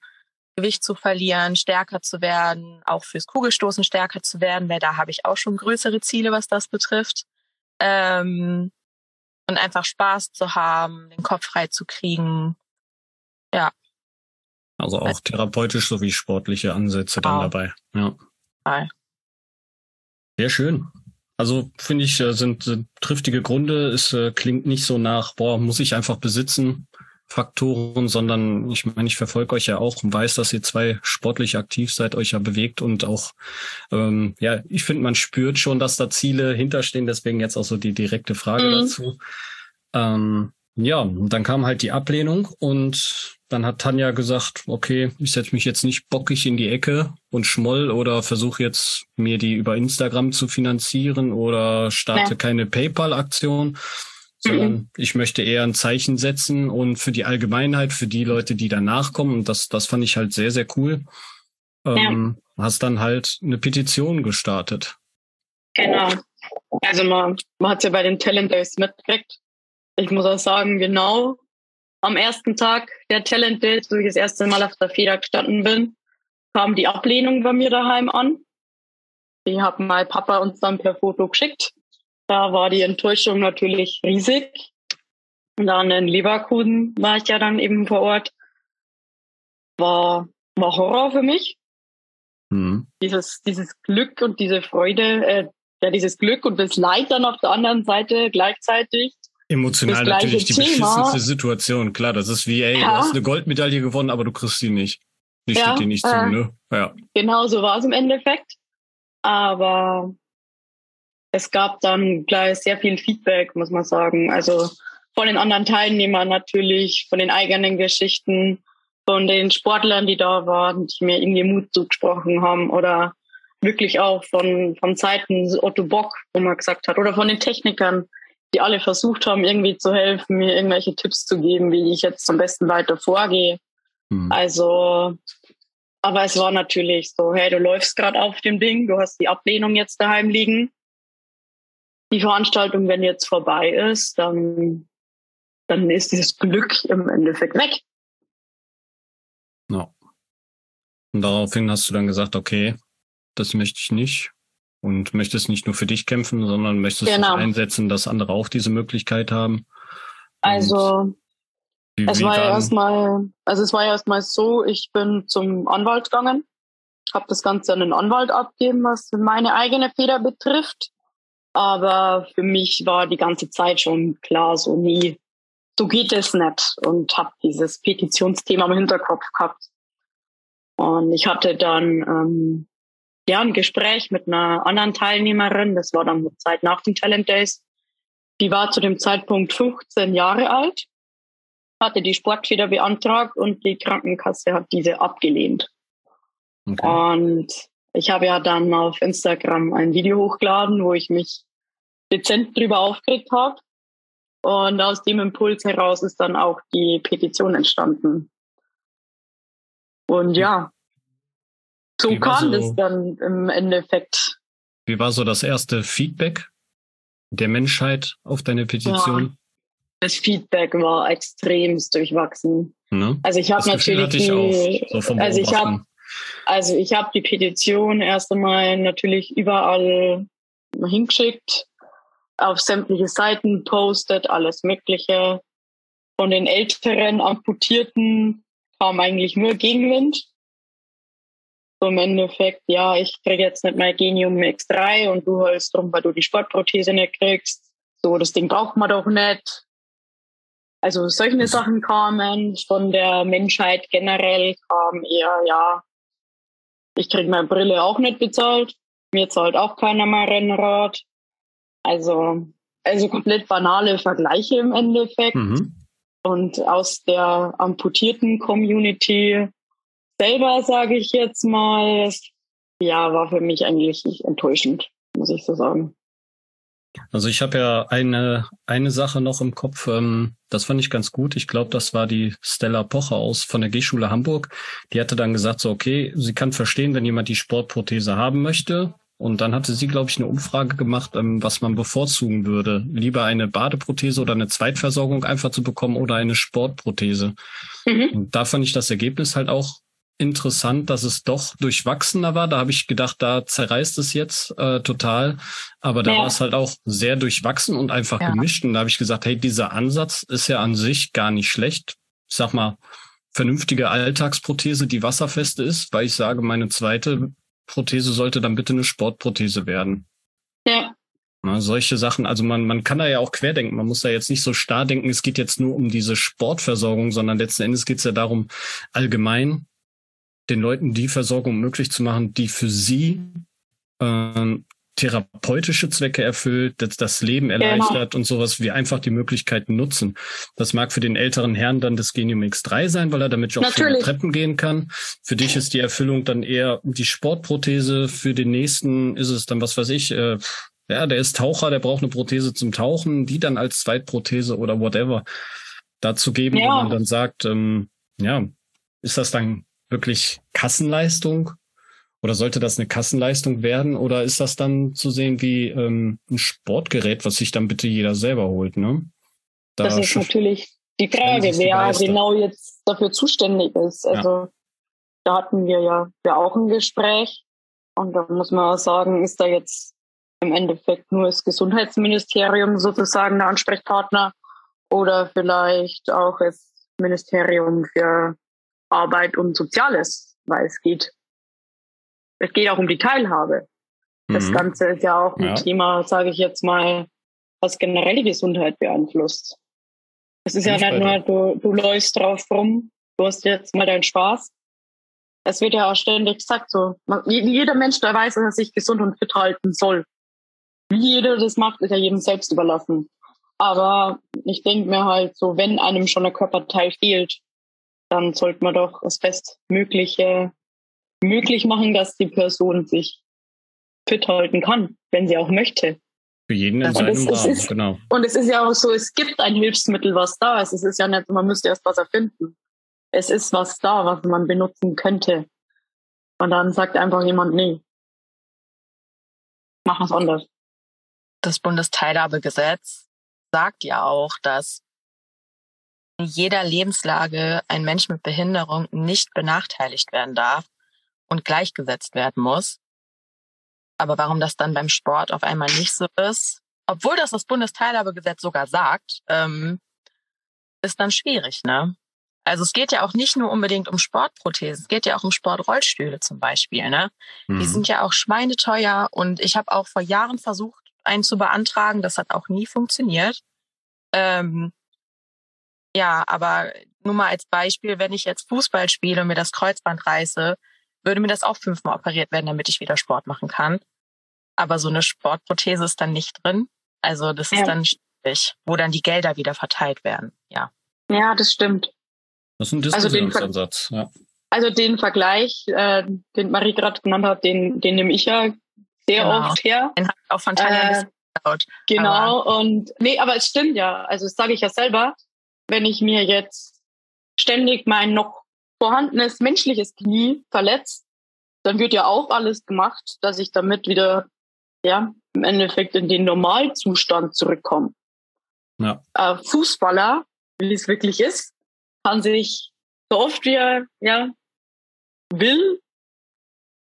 Gewicht zu verlieren, stärker zu werden, auch fürs Kugelstoßen stärker zu werden, weil da habe ich auch schon größere Ziele, was das betrifft. Ähm, und einfach Spaß zu haben, den Kopf frei zu kriegen. Ja. Also auch also, therapeutisch sowie sportliche Ansätze dann genau. dabei. Ja. Hi. Sehr schön. Also finde ich, äh, sind, sind triftige Gründe. Es äh, klingt nicht so nach, boah, muss ich einfach besitzen, Faktoren, sondern ich meine, ich verfolge euch ja auch und weiß, dass ihr zwei sportlich aktiv seid, euch ja bewegt und auch, ähm, ja, ich finde, man spürt schon, dass da Ziele hinterstehen. Deswegen jetzt auch so die direkte Frage mhm. dazu. Ähm, ja, und dann kam halt die Ablehnung und dann hat Tanja gesagt, okay, ich setze mich jetzt nicht bockig in die Ecke und schmoll oder versuche jetzt mir die über Instagram zu finanzieren oder starte ja. keine PayPal-Aktion, sondern mhm. ich möchte eher ein Zeichen setzen und für die Allgemeinheit, für die Leute, die danach kommen, und das, das fand ich halt sehr, sehr cool, ähm, ja. hast dann halt eine Petition gestartet. Genau. Also man, man hat ja bei den Talent Days mitgekriegt. Ich muss auch sagen, genau am ersten Tag der Talent Days, wo ich das erste Mal auf der Feder gestanden bin, kam die Ablehnung bei mir daheim an. Die hat mein Papa uns dann per Foto geschickt. Da war die Enttäuschung natürlich riesig. Und dann in Leverkusen war ich ja dann eben vor Ort. War, war Horror für mich. Mhm. Dieses, dieses Glück und diese Freude, äh, ja, dieses Glück und das Leid dann auf der anderen Seite gleichzeitig. Emotional natürlich die Thema. beschissenste Situation. Klar, das ist wie, ey, ja. du hast eine Goldmedaille gewonnen, aber du kriegst sie nicht. Die ja, steht dir nicht äh, zu, ne? Ja. Genau so war es im Endeffekt. Aber es gab dann gleich sehr viel Feedback, muss man sagen. Also von den anderen Teilnehmern natürlich, von den eigenen Geschichten, von den Sportlern, die da waren, die mir irgendwie Mut zugesprochen haben oder wirklich auch von, von Zeiten Otto Bock, wo man gesagt hat, oder von den Technikern, die alle versucht haben, irgendwie zu helfen, mir irgendwelche Tipps zu geben, wie ich jetzt am besten weiter vorgehe. Mhm. Also, aber es war natürlich so, hey, du läufst gerade auf dem Ding, du hast die Ablehnung jetzt daheim liegen. Die Veranstaltung, wenn jetzt vorbei ist, dann, dann ist dieses Glück im Endeffekt weg. No. Und daraufhin hast du dann gesagt, okay, das möchte ich nicht. Und möchtest nicht nur für dich kämpfen, sondern möchtest genau. einsetzen, dass andere auch diese Möglichkeit haben. Also es war ja erstmal, also es war ja erstmal so, ich bin zum Anwalt gegangen, habe das Ganze an den Anwalt abgeben, was meine eigene Feder betrifft. Aber für mich war die ganze Zeit schon klar, so nie, so geht es nicht. Und habe dieses Petitionsthema im Hinterkopf gehabt. Und ich hatte dann ähm, ja, ein Gespräch mit einer anderen Teilnehmerin, das war dann die Zeit nach den Talent Days. Die war zu dem Zeitpunkt 15 Jahre alt, hatte die Sportfeder beantragt und die Krankenkasse hat diese abgelehnt. Okay. Und ich habe ja dann auf Instagram ein Video hochgeladen, wo ich mich dezent drüber aufgeregt habe. Und aus dem Impuls heraus ist dann auch die Petition entstanden. Und ja, so kam so, es dann im Endeffekt. Wie war so das erste Feedback der Menschheit auf deine Petition? Ja, das Feedback war extremst durchwachsen. Ne? Also ich habe natürlich die, ich so also ich habe also ich habe die Petition erst einmal natürlich überall hingeschickt, auf sämtliche Seiten postet, alles Mögliche. Von den älteren Amputierten kam eigentlich nur Gegenwind so im Endeffekt, ja, ich kriege jetzt nicht mehr Genium X3 und du holst drum, weil du die Sportprothese nicht kriegst. So, das Ding braucht man doch nicht. Also solche Sachen kamen von der Menschheit generell, kam eher, ja, ich krieg meine Brille auch nicht bezahlt. Mir zahlt auch keiner mehr Rennrad. Also, also komplett banale Vergleiche im Endeffekt. Mhm. Und aus der amputierten Community selber, sage ich jetzt mal, ja, war für mich eigentlich enttäuschend, muss ich so sagen. Also ich habe ja eine eine Sache noch im Kopf, ähm, das fand ich ganz gut. Ich glaube, das war die Stella Pocher aus von der G-Schule Hamburg. Die hatte dann gesagt, so okay, sie kann verstehen, wenn jemand die Sportprothese haben möchte. Und dann hatte sie, glaube ich, eine Umfrage gemacht, ähm, was man bevorzugen würde. Lieber eine Badeprothese oder eine Zweitversorgung einfach zu bekommen oder eine Sportprothese. Mhm. Und da fand ich das Ergebnis halt auch interessant, dass es doch durchwachsener war. Da habe ich gedacht, da zerreißt es jetzt äh, total. Aber da ja. war es halt auch sehr durchwachsen und einfach ja. gemischt. Und da habe ich gesagt, hey, dieser Ansatz ist ja an sich gar nicht schlecht. Ich sag mal, vernünftige Alltagsprothese, die wasserfest ist, weil ich sage, meine zweite Prothese sollte dann bitte eine Sportprothese werden. Ja. Na, solche Sachen, also man, man kann da ja auch querdenken. Man muss da jetzt nicht so starr denken, es geht jetzt nur um diese Sportversorgung, sondern letzten Endes geht es ja darum, allgemein den Leuten die Versorgung möglich zu machen, die für sie ähm, therapeutische Zwecke erfüllt, das, das Leben genau. erleichtert genau. und sowas, wie einfach die Möglichkeiten nutzen. Das mag für den älteren Herrn dann das Genium X3 sein, weil er damit auch schon Treppen gehen kann. Für dich ist die Erfüllung dann eher die Sportprothese. Für den nächsten ist es dann, was weiß ich, äh, ja, der ist Taucher, der braucht eine Prothese zum Tauchen, die dann als Zweitprothese oder whatever dazu geben, ja. wo man dann sagt, ähm, ja, ist das dann wirklich Kassenleistung? Oder sollte das eine Kassenleistung werden? Oder ist das dann zu sehen wie ähm, ein Sportgerät, was sich dann bitte jeder selber holt? Ne? Da das ist natürlich die Frage, wer genau jetzt dafür zuständig ist. Also ja. da hatten wir ja, ja auch ein Gespräch. Und da muss man sagen, ist da jetzt im Endeffekt nur das Gesundheitsministerium sozusagen der Ansprechpartner oder vielleicht auch das Ministerium für Arbeit und Soziales, weil es geht, es geht auch um die Teilhabe. Mhm. Das Ganze ist ja auch ein ja. Thema, sage ich jetzt mal, was generell die Gesundheit beeinflusst. Es ist ja nicht nur, du, du läufst drauf rum, du hast jetzt mal deinen Spaß. Es wird ja auch ständig gesagt, so, jeder Mensch, der weiß, dass er sich gesund und fit halten soll. Wie jeder das macht, ist ja jedem selbst überlassen. Aber ich denke mir halt so, wenn einem schon ein Körperteil fehlt, dann sollte man doch das Bestmögliche möglich machen, dass die Person sich fit halten kann, wenn sie auch möchte. Für jeden in seinem Rahmen, ist, genau. Und es ist ja auch so, es gibt ein Hilfsmittel, was da ist. Es ist ja nicht, man müsste erst was erfinden. Es ist was da, was man benutzen könnte. Und dann sagt einfach jemand, nee, mach was anderes. Das Bundesteilhabegesetz sagt ja auch, dass jeder Lebenslage ein Mensch mit Behinderung nicht benachteiligt werden darf und gleichgesetzt werden muss. Aber warum das dann beim Sport auf einmal nicht so ist, obwohl das das Bundesteilhabegesetz sogar sagt, ähm, ist dann schwierig, ne? Also es geht ja auch nicht nur unbedingt um Sportprothesen, es geht ja auch um Sportrollstühle zum Beispiel, ne? Mhm. Die sind ja auch schweineteuer und ich habe auch vor Jahren versucht, einen zu beantragen. Das hat auch nie funktioniert. Ähm, ja, aber nur mal als Beispiel, wenn ich jetzt Fußball spiele und mir das Kreuzband reiße, würde mir das auch fünfmal operiert werden, damit ich wieder Sport machen kann. Aber so eine Sportprothese ist dann nicht drin. Also das ja. ist dann schwierig, wo dann die Gelder wieder verteilt werden. Ja. Ja, das stimmt. Das ist ein Diskussionsansatz. Also den, ja. also den Vergleich, äh, den Marie gerade genannt hat, den, den nehme ich ja sehr genau. oft her. Den habe ich auch von Tanja äh. Genau, aber. und nee, aber es stimmt ja. Also das sage ich ja selber, wenn ich mir jetzt ständig mein noch vorhandenes menschliches Knie verletzt, dann wird ja auch alles gemacht, dass ich damit wieder ja im Endeffekt in den Normalzustand zurückkomme. Ja. Äh, Fußballer, wie es wirklich ist, kann sich so oft wie er ja, will,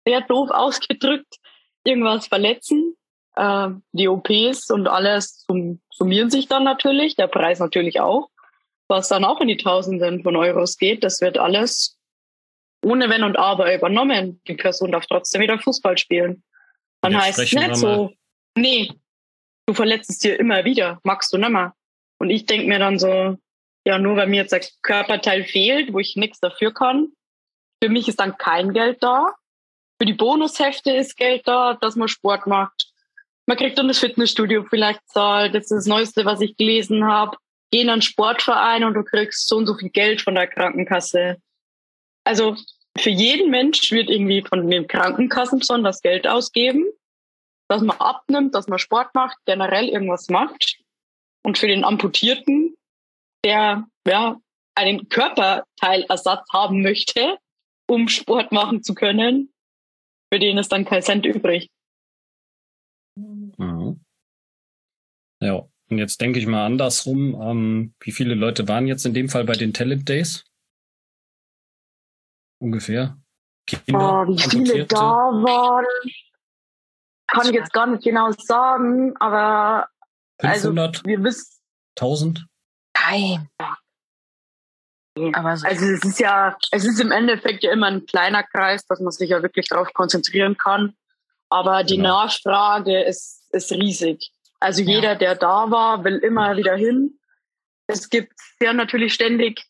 sehr doof ausgedrückt, irgendwas verletzen. Äh, die OPs und alles sum summieren sich dann natürlich, der Preis natürlich auch, was dann auch in die Tausenden von Euros geht. Das wird alles ohne Wenn und Aber übernommen. Die Person darf trotzdem wieder Fußball spielen. Dann heißt es nicht so, nee, du verletzt es dir immer wieder, magst du nimmer. Und ich denke mir dann so, ja, nur weil mir jetzt ein Körperteil fehlt, wo ich nichts dafür kann, für mich ist dann kein Geld da. Für die Bonushefte ist Geld da, dass man Sport macht. Man kriegt dann das Fitnessstudio vielleicht zahlt. Das ist das Neueste, was ich gelesen habe. Geh in einen Sportverein und du kriegst so und so viel Geld von der Krankenkasse. Also für jeden Mensch wird irgendwie von den Krankenkassen besonders Geld ausgeben, dass man abnimmt, dass man Sport macht, generell irgendwas macht. Und für den Amputierten, der ja einen Körperteilersatz haben möchte, um Sport machen zu können, für den ist dann kein Cent übrig. Mhm. Ja, und jetzt denke ich mal andersrum. Ähm, wie viele Leute waren jetzt in dem Fall bei den Talent Days? Ungefähr. Kinder, oh, wie viele da waren, kann ich jetzt gar nicht genau sagen, aber 500, also wir wissen 1000. Nein. Aber so. Also es ist ja, es ist im Endeffekt ja immer ein kleiner Kreis, dass man sich ja wirklich darauf konzentrieren kann. Aber die genau. Nachfrage ist, ist riesig. Also ja. jeder, der da war, will immer wieder hin. Es gibt ja natürlich ständig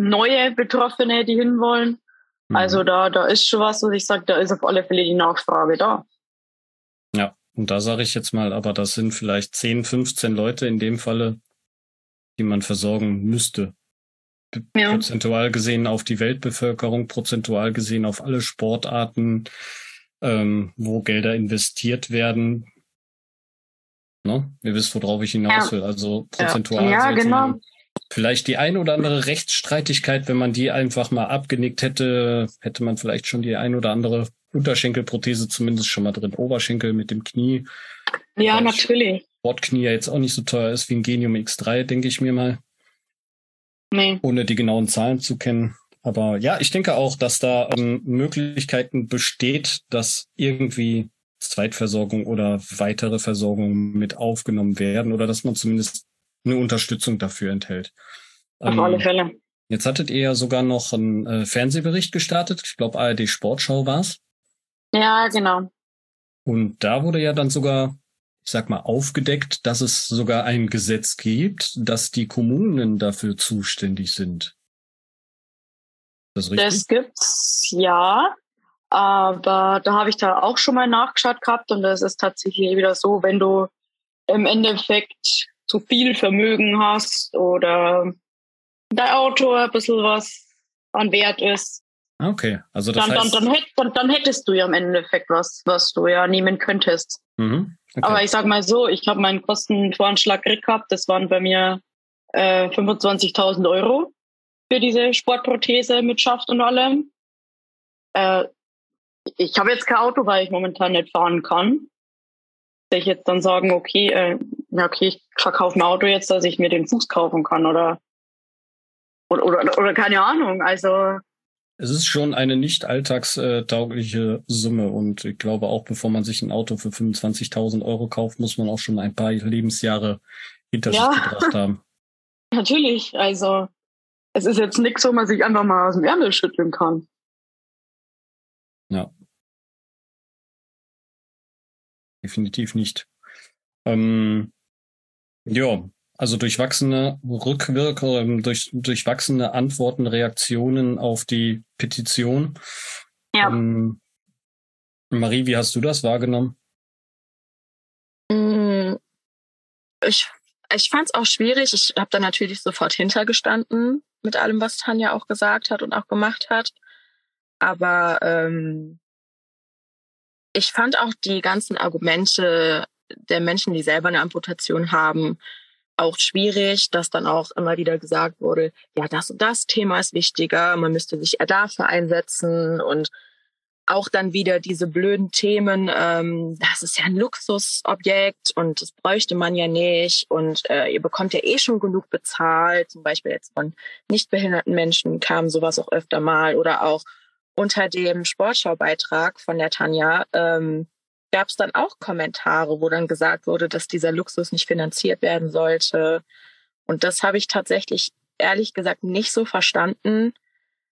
neue Betroffene, die hinwollen. Mhm. Also da, da ist schon was, was ich sage, da ist auf alle Fälle die Nachfrage da. Ja, und da sage ich jetzt mal, aber das sind vielleicht 10, 15 Leute in dem Falle, die man versorgen müsste. Ja. Prozentual gesehen auf die Weltbevölkerung, prozentual gesehen auf alle Sportarten, ähm, wo Gelder investiert werden. Ne? Ihr wisst, worauf ich hinaus will. Also prozentual. Ja, ja genau. Vielleicht die ein oder andere Rechtsstreitigkeit, wenn man die einfach mal abgenickt hätte, hätte man vielleicht schon die ein oder andere Unterschenkelprothese zumindest schon mal drin. Oberschenkel mit dem Knie. Ja, Weil natürlich. Sportknie ja jetzt auch nicht so teuer ist wie ein Genium X3, denke ich mir mal. Nee. Ohne die genauen Zahlen zu kennen. aber ja, ich denke auch, dass da ähm, Möglichkeiten besteht, dass irgendwie Zweitversorgung oder weitere Versorgung mit aufgenommen werden oder dass man zumindest eine Unterstützung dafür enthält. Auf ähm, alle Fälle. Jetzt hattet ihr ja sogar noch einen äh, Fernsehbericht gestartet. Ich glaube, ARD Sportschau war's. Ja, genau. Und da wurde ja dann sogar, ich sag mal, aufgedeckt, dass es sogar ein Gesetz gibt, dass die Kommunen dafür zuständig sind. Das, richtig? das gibt's, ja. Aber da habe ich da auch schon mal nachgeschaut gehabt und das ist tatsächlich wieder so, wenn du im Endeffekt zu viel Vermögen hast oder dein Auto ein bisschen was an Wert ist. Okay, also das dann, heißt... Dann, dann, hätt, dann, dann hättest du ja im Endeffekt was, was du ja nehmen könntest. Mhm, okay. Aber ich sag mal so, ich habe meinen Kostenvoranschlag gehabt, das waren bei mir äh, 25.000 Euro für diese Sportprothese mit Schaft und allem. Äh, ich habe jetzt kein Auto, weil ich momentan nicht fahren kann. Soll ich jetzt dann sagen, okay, äh, ja, okay, ich verkaufe ein Auto jetzt, dass ich mir den Fuß kaufen kann oder, oder, oder, oder keine Ahnung. Also. Es ist schon eine nicht alltagstaugliche Summe und ich glaube auch, bevor man sich ein Auto für 25.000 Euro kauft, muss man auch schon ein paar Lebensjahre hinter ja. sich gebracht haben. Natürlich, also es ist jetzt nichts, wo man sich einfach mal aus dem Ärmel schütteln kann. Definitiv nicht. Ähm, ja, also durchwachsene Rückwirkungen, ähm, durch, durchwachsene Antworten, Reaktionen auf die Petition. Ja. Ähm, Marie, wie hast du das wahrgenommen? Mm, ich, ich fand es auch schwierig. Ich habe da natürlich sofort hintergestanden mit allem, was Tanja auch gesagt hat und auch gemacht hat. Aber ähm, ich fand auch die ganzen Argumente der Menschen, die selber eine Amputation haben, auch schwierig, dass dann auch immer wieder gesagt wurde, ja, das und das Thema ist wichtiger, man müsste sich eher dafür einsetzen und auch dann wieder diese blöden Themen, ähm, das ist ja ein Luxusobjekt und das bräuchte man ja nicht und äh, ihr bekommt ja eh schon genug bezahlt, zum Beispiel jetzt von nicht behinderten Menschen kam sowas auch öfter mal oder auch unter dem Sportschaubeitrag von der Tanja ähm, gab es dann auch Kommentare, wo dann gesagt wurde, dass dieser Luxus nicht finanziert werden sollte. Und das habe ich tatsächlich ehrlich gesagt nicht so verstanden,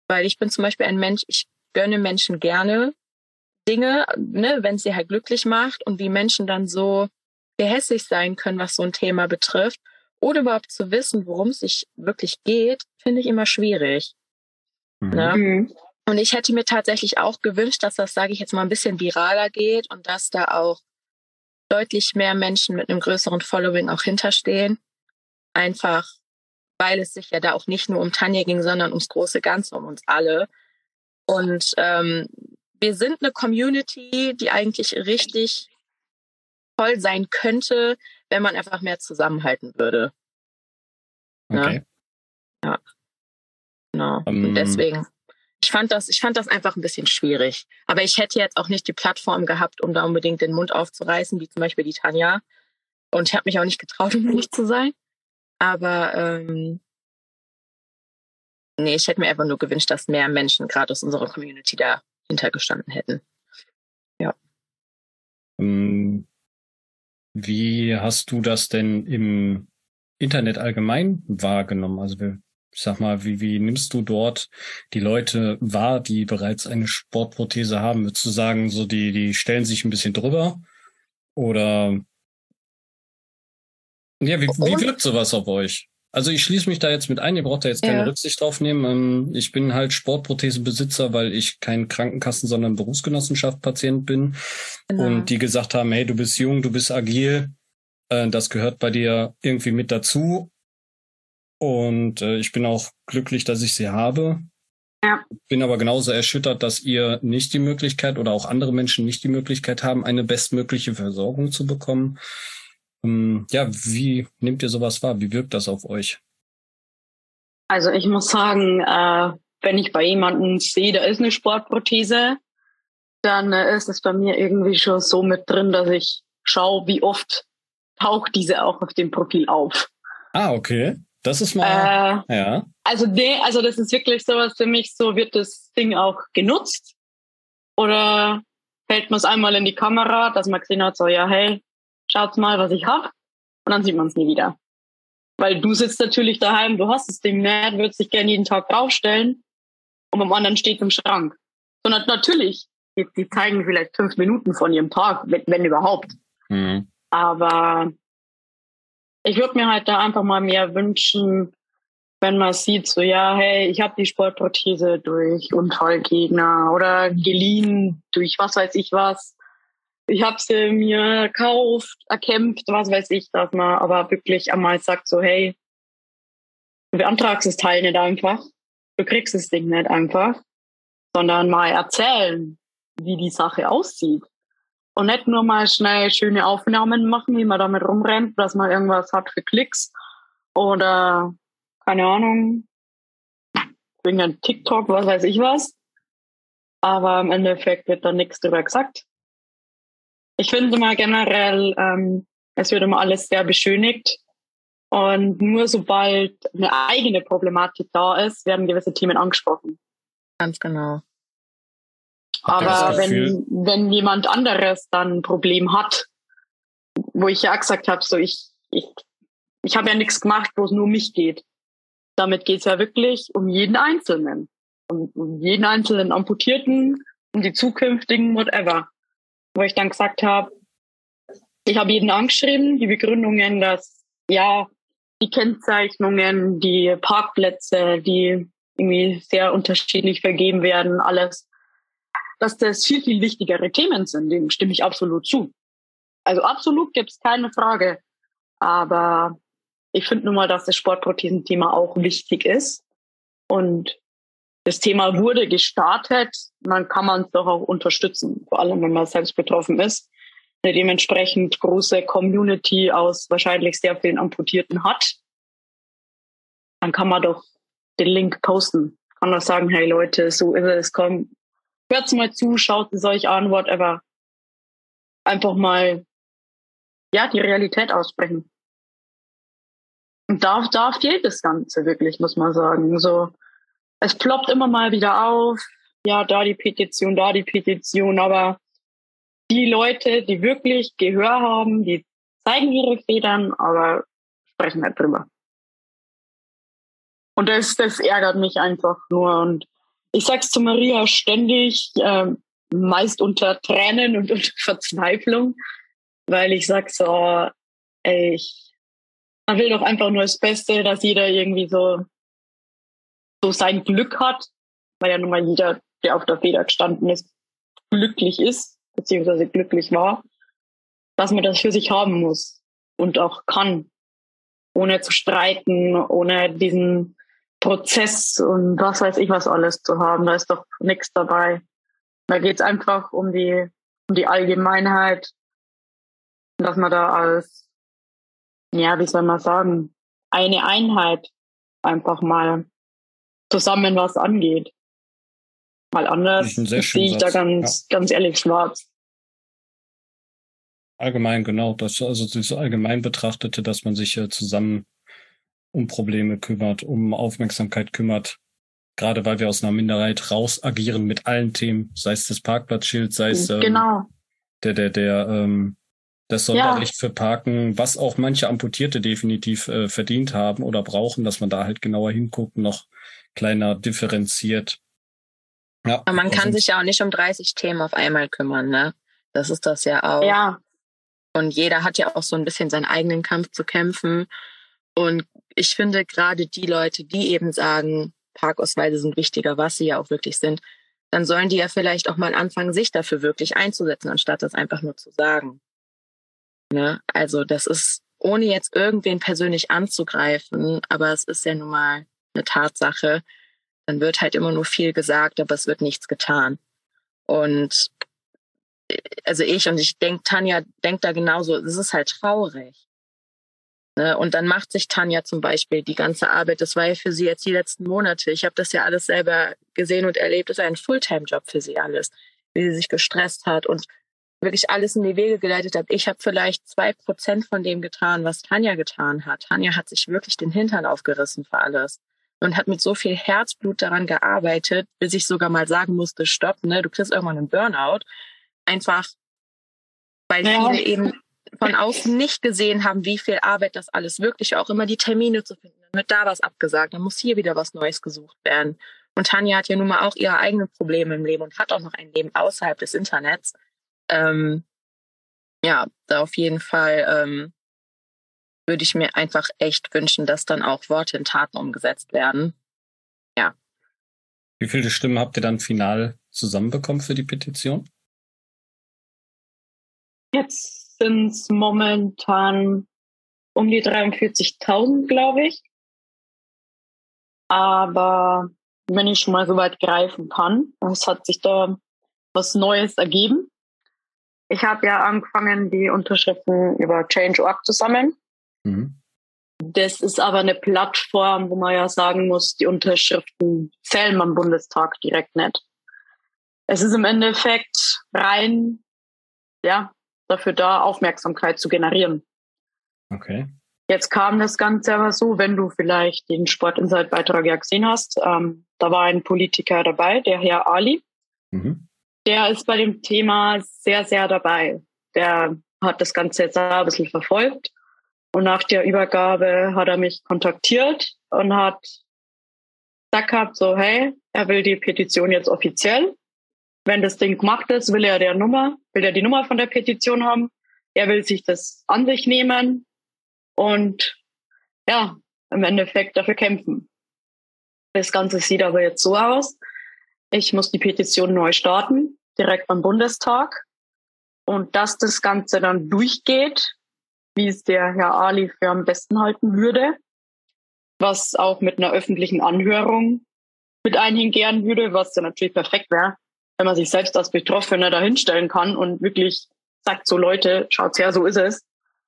weil ich bin zum Beispiel ein Mensch, ich gönne Menschen gerne Dinge, ne, wenn sie halt glücklich macht und wie Menschen dann so gehässig sein können, was so ein Thema betrifft, oder überhaupt zu wissen, worum es sich wirklich geht, finde ich immer schwierig. Mhm. Ne? Und ich hätte mir tatsächlich auch gewünscht, dass das, sage ich jetzt mal, ein bisschen viraler geht und dass da auch deutlich mehr Menschen mit einem größeren Following auch hinterstehen. Einfach, weil es sich ja da auch nicht nur um Tanja ging, sondern ums große Ganze, um uns alle. Und ähm, wir sind eine Community, die eigentlich richtig toll sein könnte, wenn man einfach mehr zusammenhalten würde. Okay. Ja. ja. Genau. Um, und ähm, deswegen ich fand das, ich fand das einfach ein bisschen schwierig. Aber ich hätte jetzt auch nicht die Plattform gehabt, um da unbedingt den Mund aufzureißen, wie zum Beispiel die Tanja. Und ich habe mich auch nicht getraut, um nicht zu sein. Aber ähm, nee, ich hätte mir einfach nur gewünscht, dass mehr Menschen gerade aus unserer Community da hintergestanden hätten. Ja. Ähm, wie hast du das denn im Internet allgemein wahrgenommen? Also wir ich sag mal, wie, wie nimmst du dort die Leute wahr, die bereits eine Sportprothese haben? Würdest du sagen, so die, die stellen sich ein bisschen drüber? Oder ja, wie, wie wirkt sowas auf euch? Also ich schließe mich da jetzt mit ein, ihr braucht da jetzt keine ja. Rücksicht drauf nehmen. Ähm, ich bin halt Sportprothesenbesitzer, weil ich kein Krankenkassen, sondern Berufsgenossenschaft-Patient bin. Genau. Und die gesagt haben, hey, du bist jung, du bist agil, äh, das gehört bei dir irgendwie mit dazu. Und äh, ich bin auch glücklich, dass ich sie habe. Ja. Bin aber genauso erschüttert, dass ihr nicht die Möglichkeit oder auch andere Menschen nicht die Möglichkeit haben, eine bestmögliche Versorgung zu bekommen. Ähm, ja, wie nehmt ihr sowas wahr? Wie wirkt das auf euch? Also ich muss sagen, äh, wenn ich bei jemandem sehe, da ist eine Sportprothese, dann äh, ist es bei mir irgendwie schon so mit drin, dass ich schaue, wie oft taucht diese auch auf dem Profil auf. Ah, okay. Das ist mal, äh, ja. Also, nee, also das ist wirklich sowas für mich, so wird das Ding auch genutzt. Oder hält man es einmal in die Kamera, dass man gesehen hat, so, ja, hey, schaut mal, was ich hab. Und dann sieht man es nie wieder. Weil du sitzt natürlich daheim, du hast das Ding nicht, würdest dich gerne jeden Tag draufstellen und beim anderen steht im Schrank. Sondern natürlich, die, die zeigen vielleicht fünf Minuten von ihrem Tag, wenn, wenn überhaupt. Mhm. Aber ich würde mir halt da einfach mal mehr wünschen, wenn man sieht, so ja, hey, ich habe die Sportprothese durch Unfallgegner oder geliehen durch was weiß ich was. Ich habe sie mir gekauft, erkämpft, was weiß ich, dass man aber wirklich einmal sagt, so hey, du beantragst das Teil nicht einfach, du kriegst das Ding nicht einfach, sondern mal erzählen, wie die Sache aussieht. Und nicht nur mal schnell schöne Aufnahmen machen, wie man damit rumrennt, dass man irgendwas hat für Klicks oder keine Ahnung, wegen einem TikTok, was weiß ich was. Aber im Endeffekt wird da nichts drüber gesagt. Ich finde mal generell, ähm, es wird immer alles sehr beschönigt. Und nur sobald eine eigene Problematik da ist, werden gewisse Themen angesprochen. Ganz genau. Aber wenn, wenn jemand anderes dann ein Problem hat, wo ich ja gesagt habe, so ich, ich, ich habe ja nichts gemacht, wo es nur um mich geht. Damit geht es ja wirklich um jeden Einzelnen. Um, um jeden einzelnen Amputierten, um die zukünftigen, whatever. Wo ich dann gesagt habe, ich habe jeden angeschrieben, die Begründungen, dass ja, die Kennzeichnungen, die Parkplätze, die irgendwie sehr unterschiedlich vergeben werden, alles dass das viel, viel wichtigere Themen sind. Dem stimme ich absolut zu. Also absolut gibt es keine Frage. Aber ich finde nun mal, dass das Sportprothesen-Thema auch wichtig ist. Und das Thema wurde gestartet, dann kann man es doch auch unterstützen, vor allem wenn man selbst betroffen ist. Eine dementsprechend große Community aus wahrscheinlich sehr vielen Amputierten hat, dann kann man doch den Link posten. Kann doch sagen, hey Leute, so ist es, komm, hört's mal zu, schaut es euch an, whatever. Einfach mal, ja, die Realität aussprechen. Und da, da fehlt das Ganze wirklich, muss man sagen. So, es ploppt immer mal wieder auf, ja, da die Petition, da die Petition, aber die Leute, die wirklich Gehör haben, die zeigen ihre Federn, aber sprechen nicht drüber. Und das, das ärgert mich einfach nur. Und ich sag's zu Maria ständig, äh, meist unter Tränen und unter Verzweiflung, weil ich sag so, ey, ich, man will doch einfach nur das Beste, dass jeder irgendwie so, so sein Glück hat, weil ja nun mal jeder, der auf der Feder gestanden ist, glücklich ist, beziehungsweise glücklich war, dass man das für sich haben muss und auch kann, ohne zu streiten, ohne diesen Prozess und was weiß ich was alles zu haben. Da ist doch nichts dabei. Da geht es einfach um die, um die Allgemeinheit, dass man da als, ja, wie soll man sagen, eine Einheit einfach mal zusammen was angeht. Mal anders sehe ich da ganz, ja. ganz ehrlich schwarz. Allgemein, genau. Das, also das allgemein betrachtete, dass man sich äh, zusammen um Probleme kümmert, um Aufmerksamkeit kümmert. Gerade weil wir aus einer Minderheit raus agieren mit allen Themen, sei es das Parkplatzschild, sei es ähm, genau. der, der, der, ähm, das Sonderrecht ja. für Parken, was auch manche Amputierte definitiv äh, verdient haben oder brauchen, dass man da halt genauer hinguckt, noch kleiner differenziert. Ja, Aber man kann sich ja auch nicht um 30 Themen auf einmal kümmern, ne? Das ist das ja auch. Ja. Und jeder hat ja auch so ein bisschen seinen eigenen Kampf zu kämpfen. Und ich finde gerade die Leute, die eben sagen, Parkausweise sind wichtiger, was sie ja auch wirklich sind, dann sollen die ja vielleicht auch mal anfangen, sich dafür wirklich einzusetzen, anstatt das einfach nur zu sagen. Ne? Also das ist, ohne jetzt irgendwen persönlich anzugreifen, aber es ist ja nun mal eine Tatsache, dann wird halt immer nur viel gesagt, aber es wird nichts getan. Und also ich und ich denke, Tanja denkt da genauso, es ist halt traurig. Ne? Und dann macht sich Tanja zum Beispiel die ganze Arbeit. Das war ja für sie jetzt die letzten Monate. Ich habe das ja alles selber gesehen und erlebt. Das ist ein Fulltime-Job für sie alles, wie sie sich gestresst hat und wirklich alles in die Wege geleitet habe. Ich habe vielleicht zwei Prozent von dem getan, was Tanja getan hat. Tanja hat sich wirklich den Hintern aufgerissen für alles und hat mit so viel Herzblut daran gearbeitet, bis ich sogar mal sagen musste, stopp, ne, du kriegst irgendwann einen Burnout. Einfach, weil ja. viele eben von außen nicht gesehen haben, wie viel Arbeit das alles wirklich auch immer die Termine zu finden. Dann wird da was abgesagt, dann muss hier wieder was Neues gesucht werden. Und Tanja hat ja nun mal auch ihre eigenen Probleme im Leben und hat auch noch ein Leben außerhalb des Internets. Ähm, ja, da auf jeden Fall ähm, würde ich mir einfach echt wünschen, dass dann auch Worte in Taten umgesetzt werden. Ja. Wie viele Stimmen habt ihr dann final zusammenbekommen für die Petition? Jetzt sind es momentan um die 43.000, glaube ich. Aber wenn ich schon mal so weit greifen kann, es hat sich da was Neues ergeben. Ich habe ja angefangen, die Unterschriften über Change.org zu sammeln. Mhm. Das ist aber eine Plattform, wo man ja sagen muss, die Unterschriften zählen am Bundestag direkt nicht. Es ist im Endeffekt rein, ja, dafür da, Aufmerksamkeit zu generieren. Okay. Jetzt kam das Ganze aber so, wenn du vielleicht den Sport Insight Beitrag ja gesehen hast, ähm, da war ein Politiker dabei, der Herr Ali. Mhm. Der ist bei dem Thema sehr, sehr dabei. Der hat das Ganze jetzt ein bisschen verfolgt und nach der Übergabe hat er mich kontaktiert und hat gesagt gehabt, so, hey, er will die Petition jetzt offiziell. Wenn das Ding gemacht ist, will er der Nummer, will er die Nummer von der Petition haben. Er will sich das an sich nehmen und ja, im Endeffekt dafür kämpfen. Das Ganze sieht aber jetzt so aus. Ich muss die Petition neu starten, direkt beim Bundestag. Und dass das Ganze dann durchgeht, wie es der Herr Ali für am besten halten würde, was auch mit einer öffentlichen Anhörung mit einhergehen würde, was dann natürlich perfekt wäre, wenn man sich selbst als Betroffener dahinstellen kann und wirklich sagt, so Leute, schaut's her, so ist es.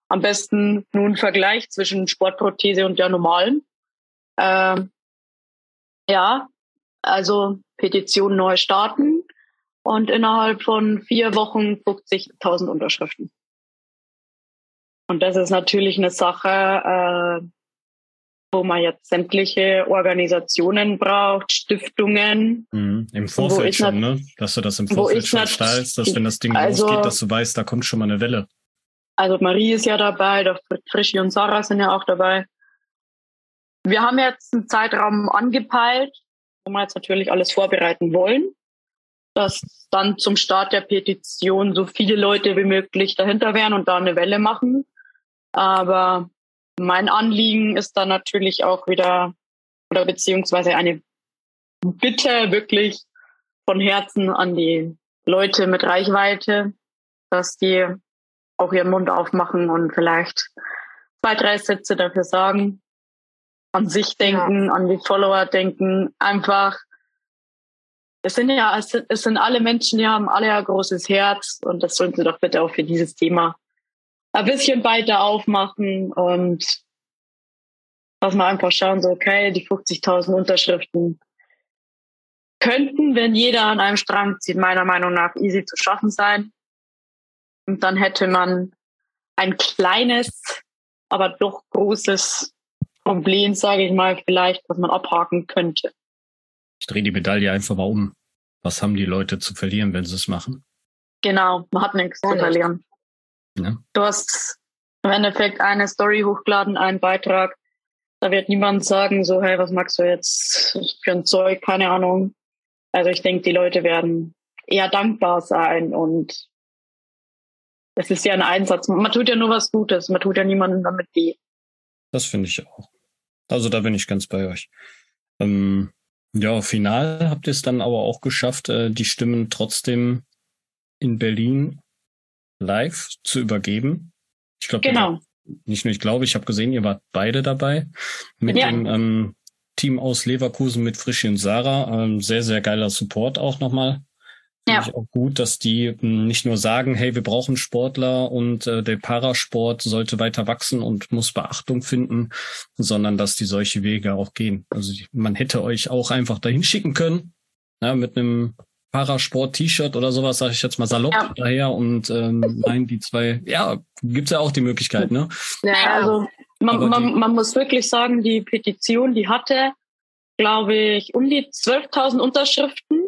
Am besten nun Vergleich zwischen Sportprothese und der normalen. Ähm, ja, also Petition neu starten und innerhalb von vier Wochen 50.000 Unterschriften. Und das ist natürlich eine Sache, äh, wo man jetzt sämtliche Organisationen braucht, Stiftungen. Mhm. Im Vorfeld schon, ne? Dass du das im Vorfeld schon stallst, dass wenn das Ding also, losgeht, dass du weißt, da kommt schon mal eine Welle. Also Marie ist ja dabei, der Frischi und Sarah sind ja auch dabei. Wir haben jetzt einen Zeitraum angepeilt, wo wir jetzt natürlich alles vorbereiten wollen, dass dann zum Start der Petition so viele Leute wie möglich dahinter wären und da eine Welle machen. Aber mein Anliegen ist dann natürlich auch wieder, oder beziehungsweise eine Bitte wirklich von Herzen an die Leute mit Reichweite, dass die auch ihren Mund aufmachen und vielleicht zwei, drei Sätze dafür sagen, an sich denken, ja. an die Follower denken, einfach. Es sind ja, es sind, es sind alle Menschen, die haben alle ein großes Herz und das sollen sie doch bitte auch für dieses Thema ein bisschen weiter aufmachen und dass wir einfach schauen, so okay, die 50.000 Unterschriften könnten, wenn jeder an einem Strang zieht, meiner Meinung nach easy zu schaffen sein. Und dann hätte man ein kleines, aber doch großes Problem, sage ich mal, vielleicht, was man abhaken könnte. Ich drehe die Medaille einfach mal um. Was haben die Leute zu verlieren, wenn sie es machen? Genau, man hat nichts zu verlieren. Ja. Du hast im Endeffekt eine Story hochgeladen, einen Beitrag. Da wird niemand sagen, so, hey, was magst du jetzt für ein Zeug? Keine Ahnung. Also ich denke, die Leute werden eher dankbar sein und es ist ja ein Einsatz. Man tut ja nur was Gutes. Man tut ja niemandem damit weh. Das finde ich auch. Also da bin ich ganz bei euch. Ähm, ja, final habt ihr es dann aber auch geschafft, äh, die Stimmen trotzdem in Berlin live zu übergeben. Ich glaube, genau. nicht nur ich glaube, ich habe gesehen, ihr wart beide dabei mit ja. dem ähm, Team aus Leverkusen mit Frischi und Sarah. Ähm, sehr, sehr geiler Support auch nochmal. Finde ja. ich auch gut, dass die hm, nicht nur sagen, hey, wir brauchen Sportler und äh, der Parasport sollte weiter wachsen und muss Beachtung finden, sondern dass die solche Wege auch gehen. Also man hätte euch auch einfach dahin schicken können, ja, mit einem Parasport-T-Shirt oder sowas, sage ich jetzt mal salopp ja. daher. Und ähm, nein, die zwei, ja, gibt's ja auch die Möglichkeit, ne? Ja, also man, man, man muss wirklich sagen, die Petition, die hatte, glaube ich, um die 12.000 Unterschriften.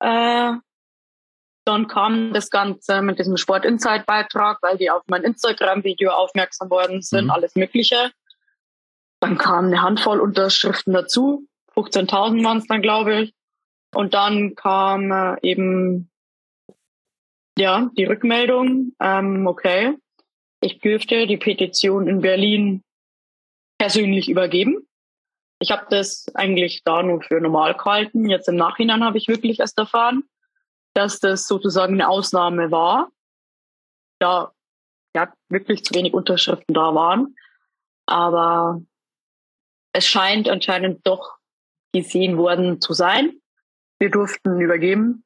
Äh, dann kam das Ganze mit diesem Sport Insight Beitrag, weil die auf mein Instagram-Video aufmerksam worden sind, mhm. alles Mögliche. Dann kam eine Handvoll Unterschriften dazu. 15.000 waren es dann, glaube ich. Und dann kam äh, eben ja die Rückmeldung, ähm, okay, ich dürfte die Petition in Berlin persönlich übergeben. Ich habe das eigentlich da nur für normal gehalten. Jetzt im Nachhinein habe ich wirklich erst erfahren, dass das sozusagen eine Ausnahme war, da ja wirklich zu wenig Unterschriften da waren. Aber es scheint anscheinend doch gesehen worden zu sein. Wir durften übergeben.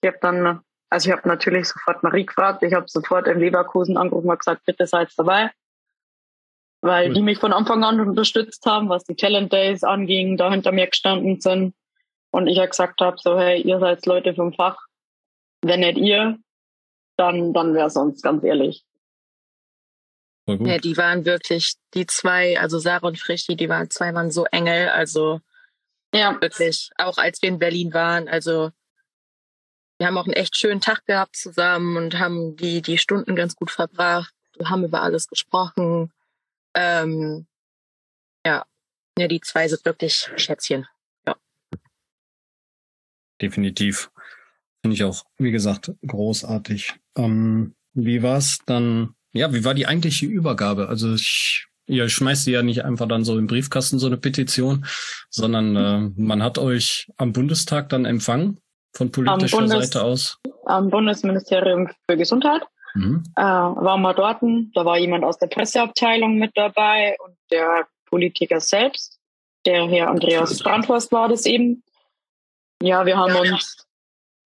Ich habe dann, also ich habe natürlich sofort Marie gefragt, ich habe sofort in Leverkusen angerufen und gesagt, bitte seid dabei. Weil mhm. die mich von Anfang an unterstützt haben, was die Talent Days anging, da hinter mir gestanden sind. Und ich ja gesagt habe, so, hey, ihr seid Leute vom Fach. Wenn nicht ihr, dann, dann wäre sonst, ganz ehrlich. Ja, die waren wirklich, die zwei, also Sarah und Frischi, die waren zwei waren so Engel, also ja, wirklich, auch als wir in Berlin waren, also wir haben auch einen echt schönen Tag gehabt zusammen und haben die, die Stunden ganz gut verbracht, wir haben über alles gesprochen. Ähm, ja, ja, die zwei sind wirklich Schätzchen. Ja. Definitiv. Finde ich auch, wie gesagt, großartig. Ähm, wie war's dann ja, wie war die eigentliche Übergabe? Also ich, ihr schmeißt sie ja nicht einfach dann so im Briefkasten, so eine Petition, sondern äh, man hat euch am Bundestag dann empfangen von politischer Bundes, Seite aus? Am Bundesministerium für Gesundheit. Mhm. Äh, waren wir dort, da war jemand aus der Presseabteilung mit dabei und der Politiker selbst, der Herr Andreas Brandhorst war das eben. Ja, wir haben uns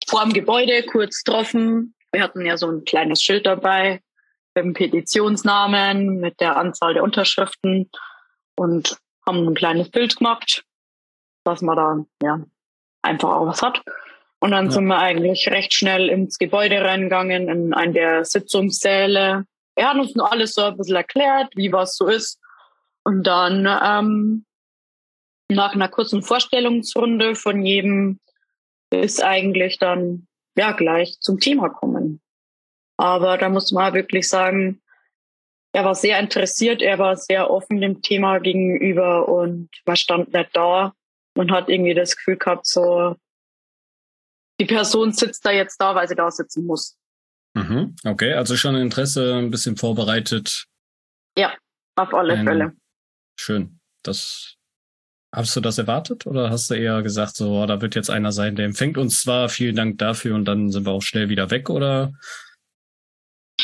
vor dem Gebäude kurz getroffen. Wir hatten ja so ein kleines Schild dabei, dem Petitionsnamen, mit der Anzahl der Unterschriften und haben ein kleines Bild gemacht, dass man da ja einfach auch was hat. Und dann ja. sind wir eigentlich recht schnell ins Gebäude reingegangen, in einen der Sitzungssäle. Er hat uns nur alles so ein bisschen erklärt, wie was so ist. Und dann ähm, nach einer kurzen Vorstellungsrunde von jedem ist eigentlich dann ja gleich zum Thema kommen. Aber da muss man wirklich sagen, er war sehr interessiert, er war sehr offen dem Thema gegenüber und man stand nicht da. Man hat irgendwie das Gefühl gehabt, so, die Person sitzt da jetzt da, weil sie da sitzen muss. Mhm, okay, also schon Interesse, ein bisschen vorbereitet. Ja, auf alle ähm, Fälle. Schön. Das Hast du das erwartet oder hast du eher gesagt, so, oh, da wird jetzt einer sein, der empfängt uns zwar, vielen Dank dafür und dann sind wir auch schnell wieder weg oder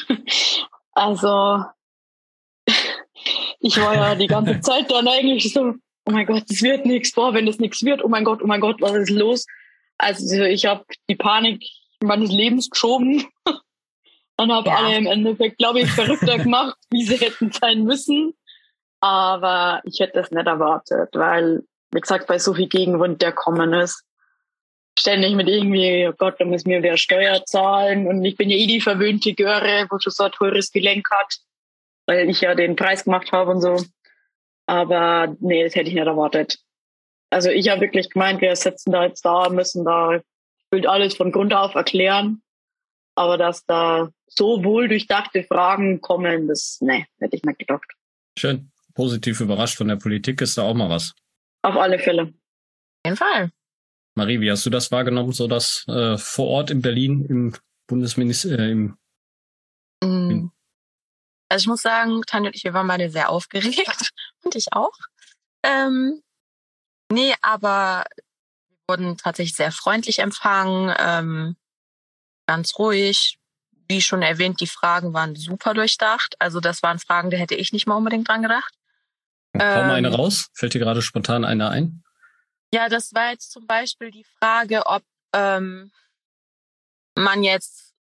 Also, ich war ja die ganze Zeit dann eigentlich so, oh mein Gott, das wird nichts, boah, wenn das nichts wird, oh mein Gott, oh mein Gott, was ist los? Also ich habe die Panik meines Lebens geschoben und habe ja. alle im Endeffekt, glaube ich, verrückter gemacht, wie sie hätten sein müssen. Aber ich hätte das nicht erwartet, weil, wie gesagt, bei so viel Gegenwind, der kommen ist, ständig mit irgendwie, oh Gott, da muss mir wer Steuer zahlen und ich bin ja eh die verwöhnte Göre, wo schon so ein teures Gelenk hat, weil ich ja den Preis gemacht habe und so. Aber nee, das hätte ich nicht erwartet. Also ich habe wirklich gemeint, wir sitzen da jetzt da, müssen da will alles von Grund auf erklären. Aber dass da so wohl durchdachte Fragen kommen, das, nee, hätte ich nicht gedacht. Schön. Positiv überrascht von der Politik ist da auch mal was. Auf alle Fälle. Auf jeden Fall. Marie, wie hast du das wahrgenommen, so dass äh, vor Ort in Berlin im Bundesministerium? Äh, mm. Also ich muss sagen, Tanja und ich, wir waren beide sehr aufgeregt und ich auch. Ähm, nee, aber wir wurden tatsächlich sehr freundlich empfangen, ähm, ganz ruhig. Wie schon erwähnt, die Fragen waren super durchdacht. Also das waren Fragen, da hätte ich nicht mal unbedingt dran gedacht. Kaum ähm, eine raus? Fällt dir gerade spontan eine ein? Ja, das war jetzt zum Beispiel die Frage, ob ähm, man jetzt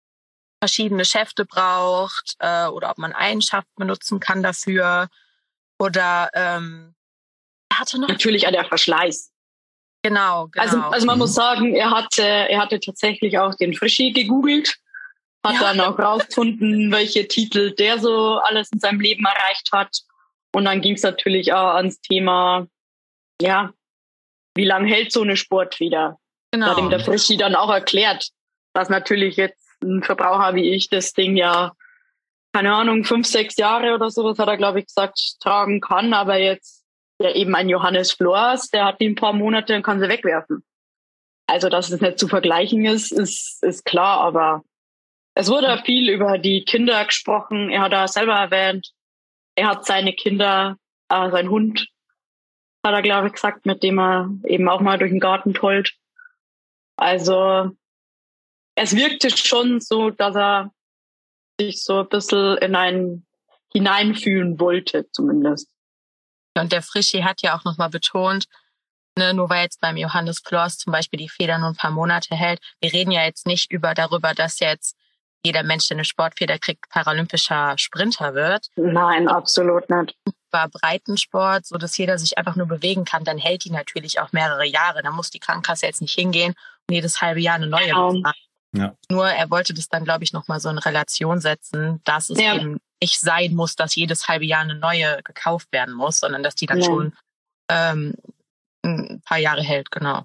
verschiedene Schäfte braucht äh, oder ob man einen Schaft benutzen kann dafür. Oder ähm, hatte noch. Natürlich an der Verschleiß. Genau, genau. Also, also man muss sagen, er hatte, er hatte tatsächlich auch den Frischi gegoogelt, hat ja. dann auch rausgefunden, welche Titel der so alles in seinem Leben erreicht hat. Und dann ging es natürlich auch ans Thema, ja, wie lange hält so eine Sportfeder? Genau. Hat ihm der Frischi dann auch erklärt, dass natürlich jetzt ein Verbraucher wie ich das Ding ja, keine Ahnung, fünf, sechs Jahre oder sowas hat er, glaube ich, gesagt, tragen kann, aber jetzt ja eben ein Johannes Flors, der hat die ein paar Monate und kann sie wegwerfen. Also, dass es nicht zu vergleichen ist, ist, ist klar, aber es wurde viel über die Kinder gesprochen. Er hat da selber erwähnt, er hat seine Kinder, äh, sein Hund, hat er, glaube ich, gesagt, mit dem er eben auch mal durch den Garten tollt. Also, es wirkte schon so, dass er sich so ein bisschen in einen hineinfühlen wollte, zumindest. Und der Frischi hat ja auch nochmal betont, ne, nur weil jetzt beim Johannes Flors zum Beispiel die Feder nur ein paar Monate hält, wir reden ja jetzt nicht über darüber, dass jetzt jeder Mensch, der eine Sportfeder kriegt, paralympischer Sprinter wird. Nein, absolut nicht. War Breitensport, so dass jeder sich einfach nur bewegen kann, dann hält die natürlich auch mehrere Jahre. Da muss die Krankenkasse jetzt nicht hingehen und jedes halbe Jahr eine neue ja. Ja. Nur er wollte das dann, glaube ich, nochmal so in Relation setzen, dass es ja. eben nicht sein muss, dass jedes halbe Jahr eine neue gekauft werden muss, sondern dass die dann ja. schon ähm, ein paar Jahre hält, genau.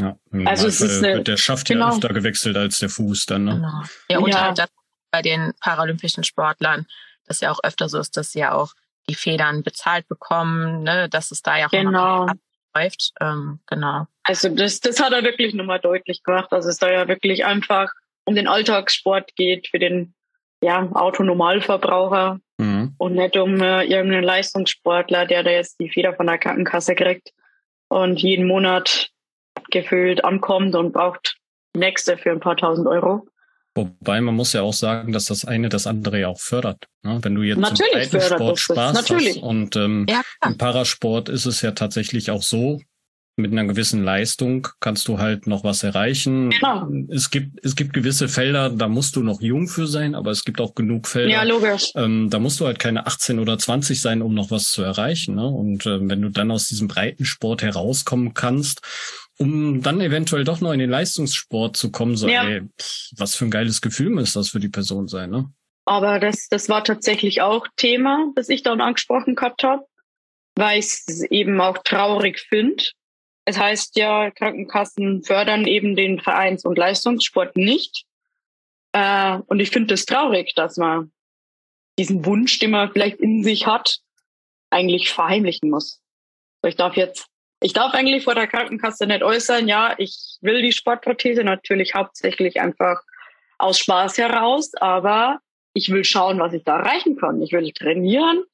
Ja, also es ist eine, der Schaft genau. ja öfter gewechselt als der Fuß dann, ne? Genau. Ja, und ja. halt das bei den paralympischen Sportlern, das ja auch öfter so ist, dass sie ja auch die Federn bezahlt bekommen, ne, dass es da ja auch genau. abläuft. Ähm, genau. Also das, das hat er wirklich nochmal deutlich gemacht, dass es da ja wirklich einfach um den Alltagssport geht für den ja, Autonormalverbraucher mhm. und nicht um äh, irgendeinen Leistungssportler, der da jetzt die Feder von der Krankenkasse kriegt und jeden Monat gefühlt ankommt und braucht nächste für ein paar tausend Euro. Wobei man muss ja auch sagen, dass das eine das andere ja auch fördert. Ne? Wenn du jetzt natürlich im Sport Spaß natürlich. hast und ähm, ja, im Parasport ist es ja tatsächlich auch so, mit einer gewissen Leistung kannst du halt noch was erreichen. Genau. Es gibt, es gibt gewisse Felder, da musst du noch jung für sein, aber es gibt auch genug Felder. Ja, logisch. Ähm, da musst du halt keine 18 oder 20 sein, um noch was zu erreichen. Ne? Und ähm, wenn du dann aus diesem Breitensport herauskommen kannst, um dann eventuell doch noch in den Leistungssport zu kommen, so, ja. ey, pff, was für ein geiles Gefühl muss das für die Person sein, ne? Aber das, das war tatsächlich auch Thema, das ich dann angesprochen gehabt habe, weil ich es eben auch traurig finde, es heißt ja, Krankenkassen fördern eben den Vereins- und Leistungssport nicht. Äh, und ich finde es das traurig, dass man diesen Wunsch, den man vielleicht in sich hat, eigentlich verheimlichen muss. So, ich darf jetzt, ich darf eigentlich vor der Krankenkasse nicht äußern, ja, ich will die Sportprothese natürlich hauptsächlich einfach aus Spaß heraus, aber ich will schauen, was ich da erreichen kann. Ich will trainieren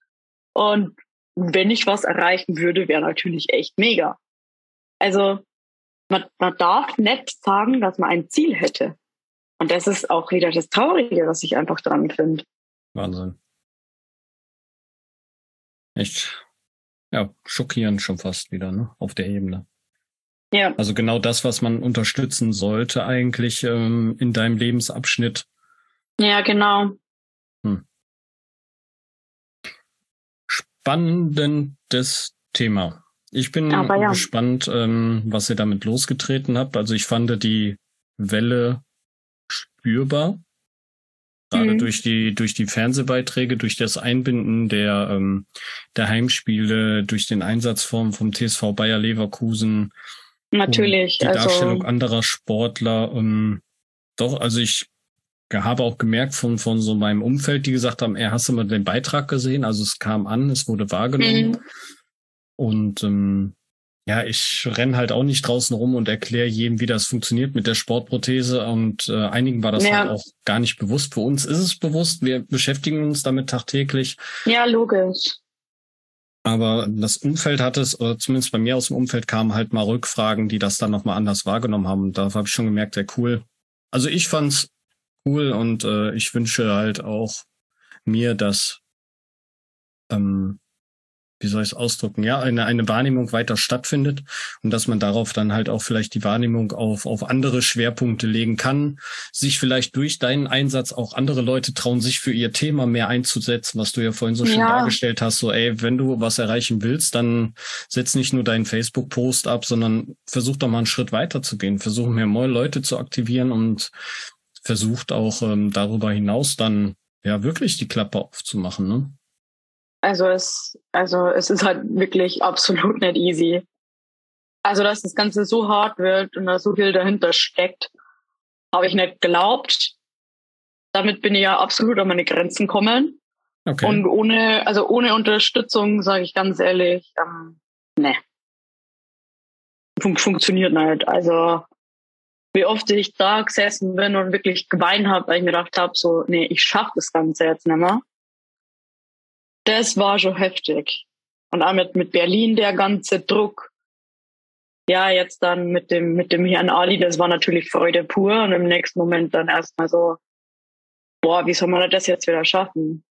und wenn ich was erreichen würde, wäre natürlich echt mega. Also man, man darf nicht sagen, dass man ein Ziel hätte. Und das ist auch wieder das Traurige, was ich einfach dran finde. Wahnsinn. Echt, ja, schockierend schon fast wieder, ne, auf der Ebene. Ja. Also genau das, was man unterstützen sollte eigentlich ähm, in deinem Lebensabschnitt. Ja, genau. Hm. Spannendes Thema. Ich bin ja. gespannt, ähm, was ihr damit losgetreten habt. Also ich fand die Welle spürbar. Gerade mhm. durch die, durch die Fernsehbeiträge, durch das Einbinden der, ähm, der Heimspiele, durch den Einsatzform vom TSV Bayer Leverkusen. Natürlich. Die also Darstellung anderer Sportler. Ähm, doch, also ich habe auch gemerkt von, von so meinem Umfeld, die gesagt haben, er hast du mal den Beitrag gesehen? Also es kam an, es wurde wahrgenommen. Mhm. Und ähm, ja, ich renn halt auch nicht draußen rum und erkläre jedem, wie das funktioniert mit der Sportprothese. Und äh, einigen war das ja. halt auch gar nicht bewusst. Für uns ist es bewusst. Wir beschäftigen uns damit tagtäglich. Ja, logisch. Aber das Umfeld hat es, oder zumindest bei mir aus dem Umfeld kamen halt mal Rückfragen, die das dann nochmal anders wahrgenommen haben. Und da habe ich schon gemerkt, sehr cool. Also ich fand's cool und äh, ich wünsche halt auch mir, dass ähm, wie soll ich es ausdrücken, ja, eine, eine Wahrnehmung weiter stattfindet und dass man darauf dann halt auch vielleicht die Wahrnehmung auf, auf andere Schwerpunkte legen kann, sich vielleicht durch deinen Einsatz auch andere Leute trauen, sich für ihr Thema mehr einzusetzen, was du ja vorhin so schön ja. dargestellt hast, so ey, wenn du was erreichen willst, dann setz nicht nur deinen Facebook-Post ab, sondern versuch doch mal einen Schritt weiter zu gehen, versuch mehr neue Leute zu aktivieren und versucht auch ähm, darüber hinaus dann ja wirklich die Klappe aufzumachen, ne? Also es, also es ist halt wirklich absolut nicht easy. Also dass das Ganze so hart wird und da so viel dahinter steckt, habe ich nicht geglaubt. Damit bin ich ja absolut an meine Grenzen gekommen. Okay. Und ohne, also ohne Unterstützung, sage ich ganz ehrlich, ähm, ne. Fun funktioniert nicht. Also wie oft ich da gesessen bin und wirklich geweint habe, weil ich mir gedacht habe, so, nee, ich schaff das Ganze jetzt nicht mehr das war schon heftig. Und auch mit, mit Berlin der ganze Druck. Ja, jetzt dann mit dem, mit dem Herrn Ali, das war natürlich Freude pur. Und im nächsten Moment dann erstmal so, boah, wie soll man das jetzt wieder schaffen?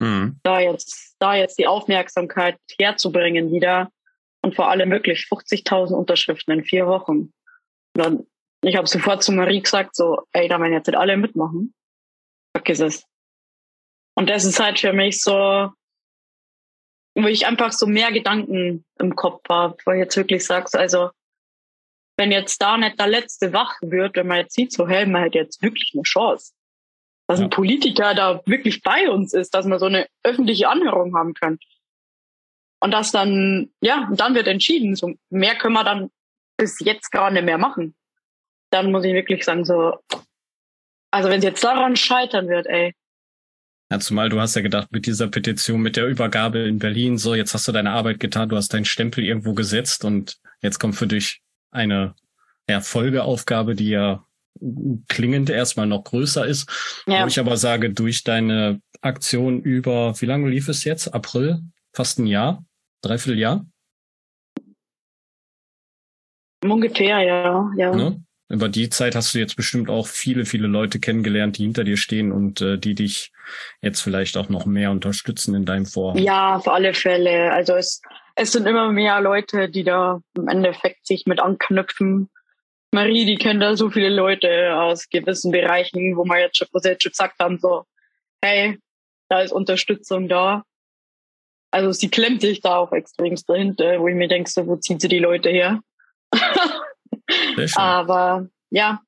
Mhm. Da jetzt, da jetzt die Aufmerksamkeit herzubringen wieder. Und vor allem wirklich 50.000 Unterschriften in vier Wochen. Und dann, ich habe sofort zu Marie gesagt, so, ey, da werden jetzt nicht alle mitmachen. Vergiss es. Und das ist halt für mich so, wo ich einfach so mehr Gedanken im Kopf habe, wo ich jetzt wirklich sagst, also wenn jetzt da nicht der Letzte wach wird, wenn man jetzt sieht, so hey, man hat jetzt wirklich eine Chance, dass ja. ein Politiker da wirklich bei uns ist, dass man so eine öffentliche Anhörung haben kann. Und das dann, ja, dann wird entschieden, so mehr können wir dann bis jetzt gar nicht mehr machen. Dann muss ich wirklich sagen, so, also wenn es jetzt daran scheitern wird, ey, ja, zumal du hast ja gedacht, mit dieser Petition, mit der Übergabe in Berlin, so, jetzt hast du deine Arbeit getan, du hast deinen Stempel irgendwo gesetzt und jetzt kommt für dich eine ja, Folgeaufgabe, die ja klingend erstmal noch größer ist. Ja. Wo ich aber sage, durch deine Aktion über, wie lange lief es jetzt? April? Fast ein Jahr? Dreiviertel Jahr? Ungefähr, ja. ja. Ne? Über die Zeit hast du jetzt bestimmt auch viele, viele Leute kennengelernt, die hinter dir stehen und äh, die dich jetzt vielleicht auch noch mehr unterstützen in deinem Vorhaben. Ja, auf alle Fälle. Also es, es sind immer mehr Leute, die da im Endeffekt sich mit anknüpfen. Marie, die kennt da so viele Leute aus gewissen Bereichen, wo wir jetzt schon, was jetzt schon gesagt haben, so, hey, da ist Unterstützung da. Also sie klemmt sich da auch extremst dahinter, wo ich mir denke, so, wo zieht sie die Leute her? Aber ja,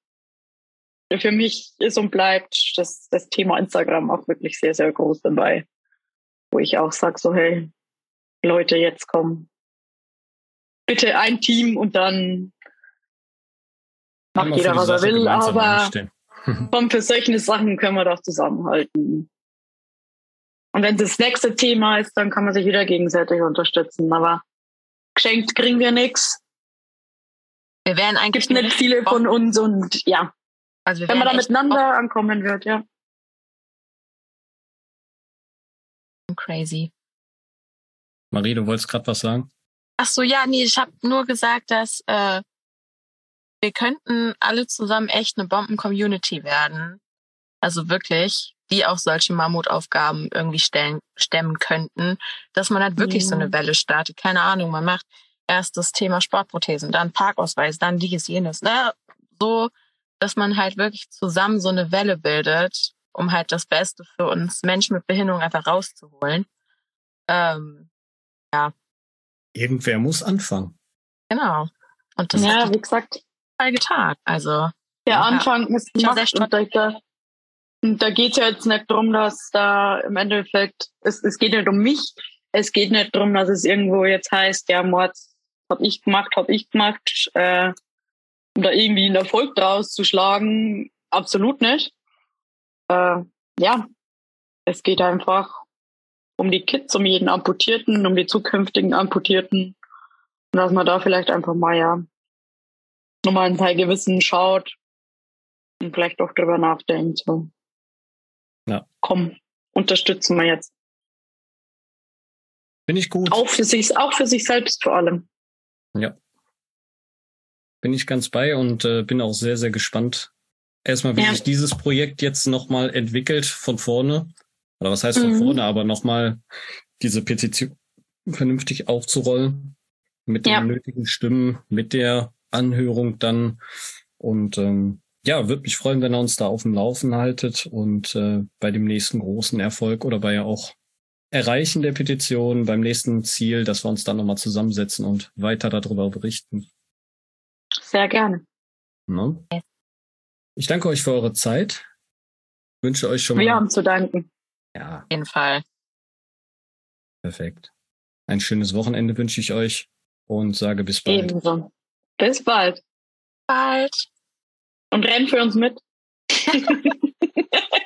für mich ist und bleibt das, das Thema Instagram auch wirklich sehr, sehr groß dabei. Wo ich auch sage, so, hey, Leute, jetzt kommen. Bitte ein Team und dann macht jeder, was er will, aber von für solche Sachen können wir doch zusammenhalten. Und wenn das nächste Thema ist, dann kann man sich wieder gegenseitig unterstützen. Aber geschenkt kriegen wir nichts. Wir wären eigentlich. Gibt nicht viele von uns und ja. Also wenn man da miteinander ankommen wird, ja. Crazy. Marie, du wolltest gerade was sagen? Ach so, ja, nee, ich habe nur gesagt, dass äh, wir könnten alle zusammen echt eine Bomben-Community werden. Also wirklich, die auch solche Mammutaufgaben irgendwie stellen, stemmen könnten, dass man halt wirklich mhm. so eine Welle startet. Keine Ahnung, man macht erst das Thema Sportprothesen, dann Parkausweis, dann dies, jenes, ne? So, dass man halt wirklich zusammen so eine Welle bildet, um halt das Beste für uns Menschen mit Behinderung einfach rauszuholen. Ähm, ja. Irgendwer muss anfangen. Genau. Und das ja, wie gesagt, getan. Also der ja, Anfang ist gemacht und da, da geht es ja jetzt nicht darum, dass da im Endeffekt es, es geht nicht um mich. Es geht nicht darum, dass es irgendwo jetzt heißt, der Mord hab ich gemacht, hab ich gemacht, äh, um da irgendwie einen Erfolg draus zu schlagen, absolut nicht. Äh, ja, es geht einfach um die Kids, um jeden Amputierten, um die zukünftigen Amputierten. Und dass man da vielleicht einfach mal ja nochmal ein paar Gewissen schaut und vielleicht auch drüber nachdenkt. So. Ja. Komm, unterstützen wir jetzt. Bin ich gut. Auch für sich, auch für sich selbst vor allem. Ja. Bin ich ganz bei und äh, bin auch sehr, sehr gespannt. Erstmal, wie ja. sich dieses Projekt jetzt nochmal entwickelt von vorne. Oder was heißt von mhm. vorne, aber nochmal diese Petition, vernünftig aufzurollen. Mit den ja. nötigen Stimmen, mit der Anhörung dann. Und ähm, ja, würde mich freuen, wenn ihr uns da auf dem Laufen haltet und äh, bei dem nächsten großen Erfolg oder bei auch Erreichen der Petition, beim nächsten Ziel, dass wir uns dann nochmal zusammensetzen und weiter darüber berichten. Sehr gerne. Ne? Ich danke euch für eure Zeit. Wünsche euch schon mal. Wir haben zu danken. Ja. Auf jeden Fall. Perfekt. Ein schönes Wochenende wünsche ich euch und sage bis bald. Ebenso. Bis bald. Bald. Und renn für uns mit.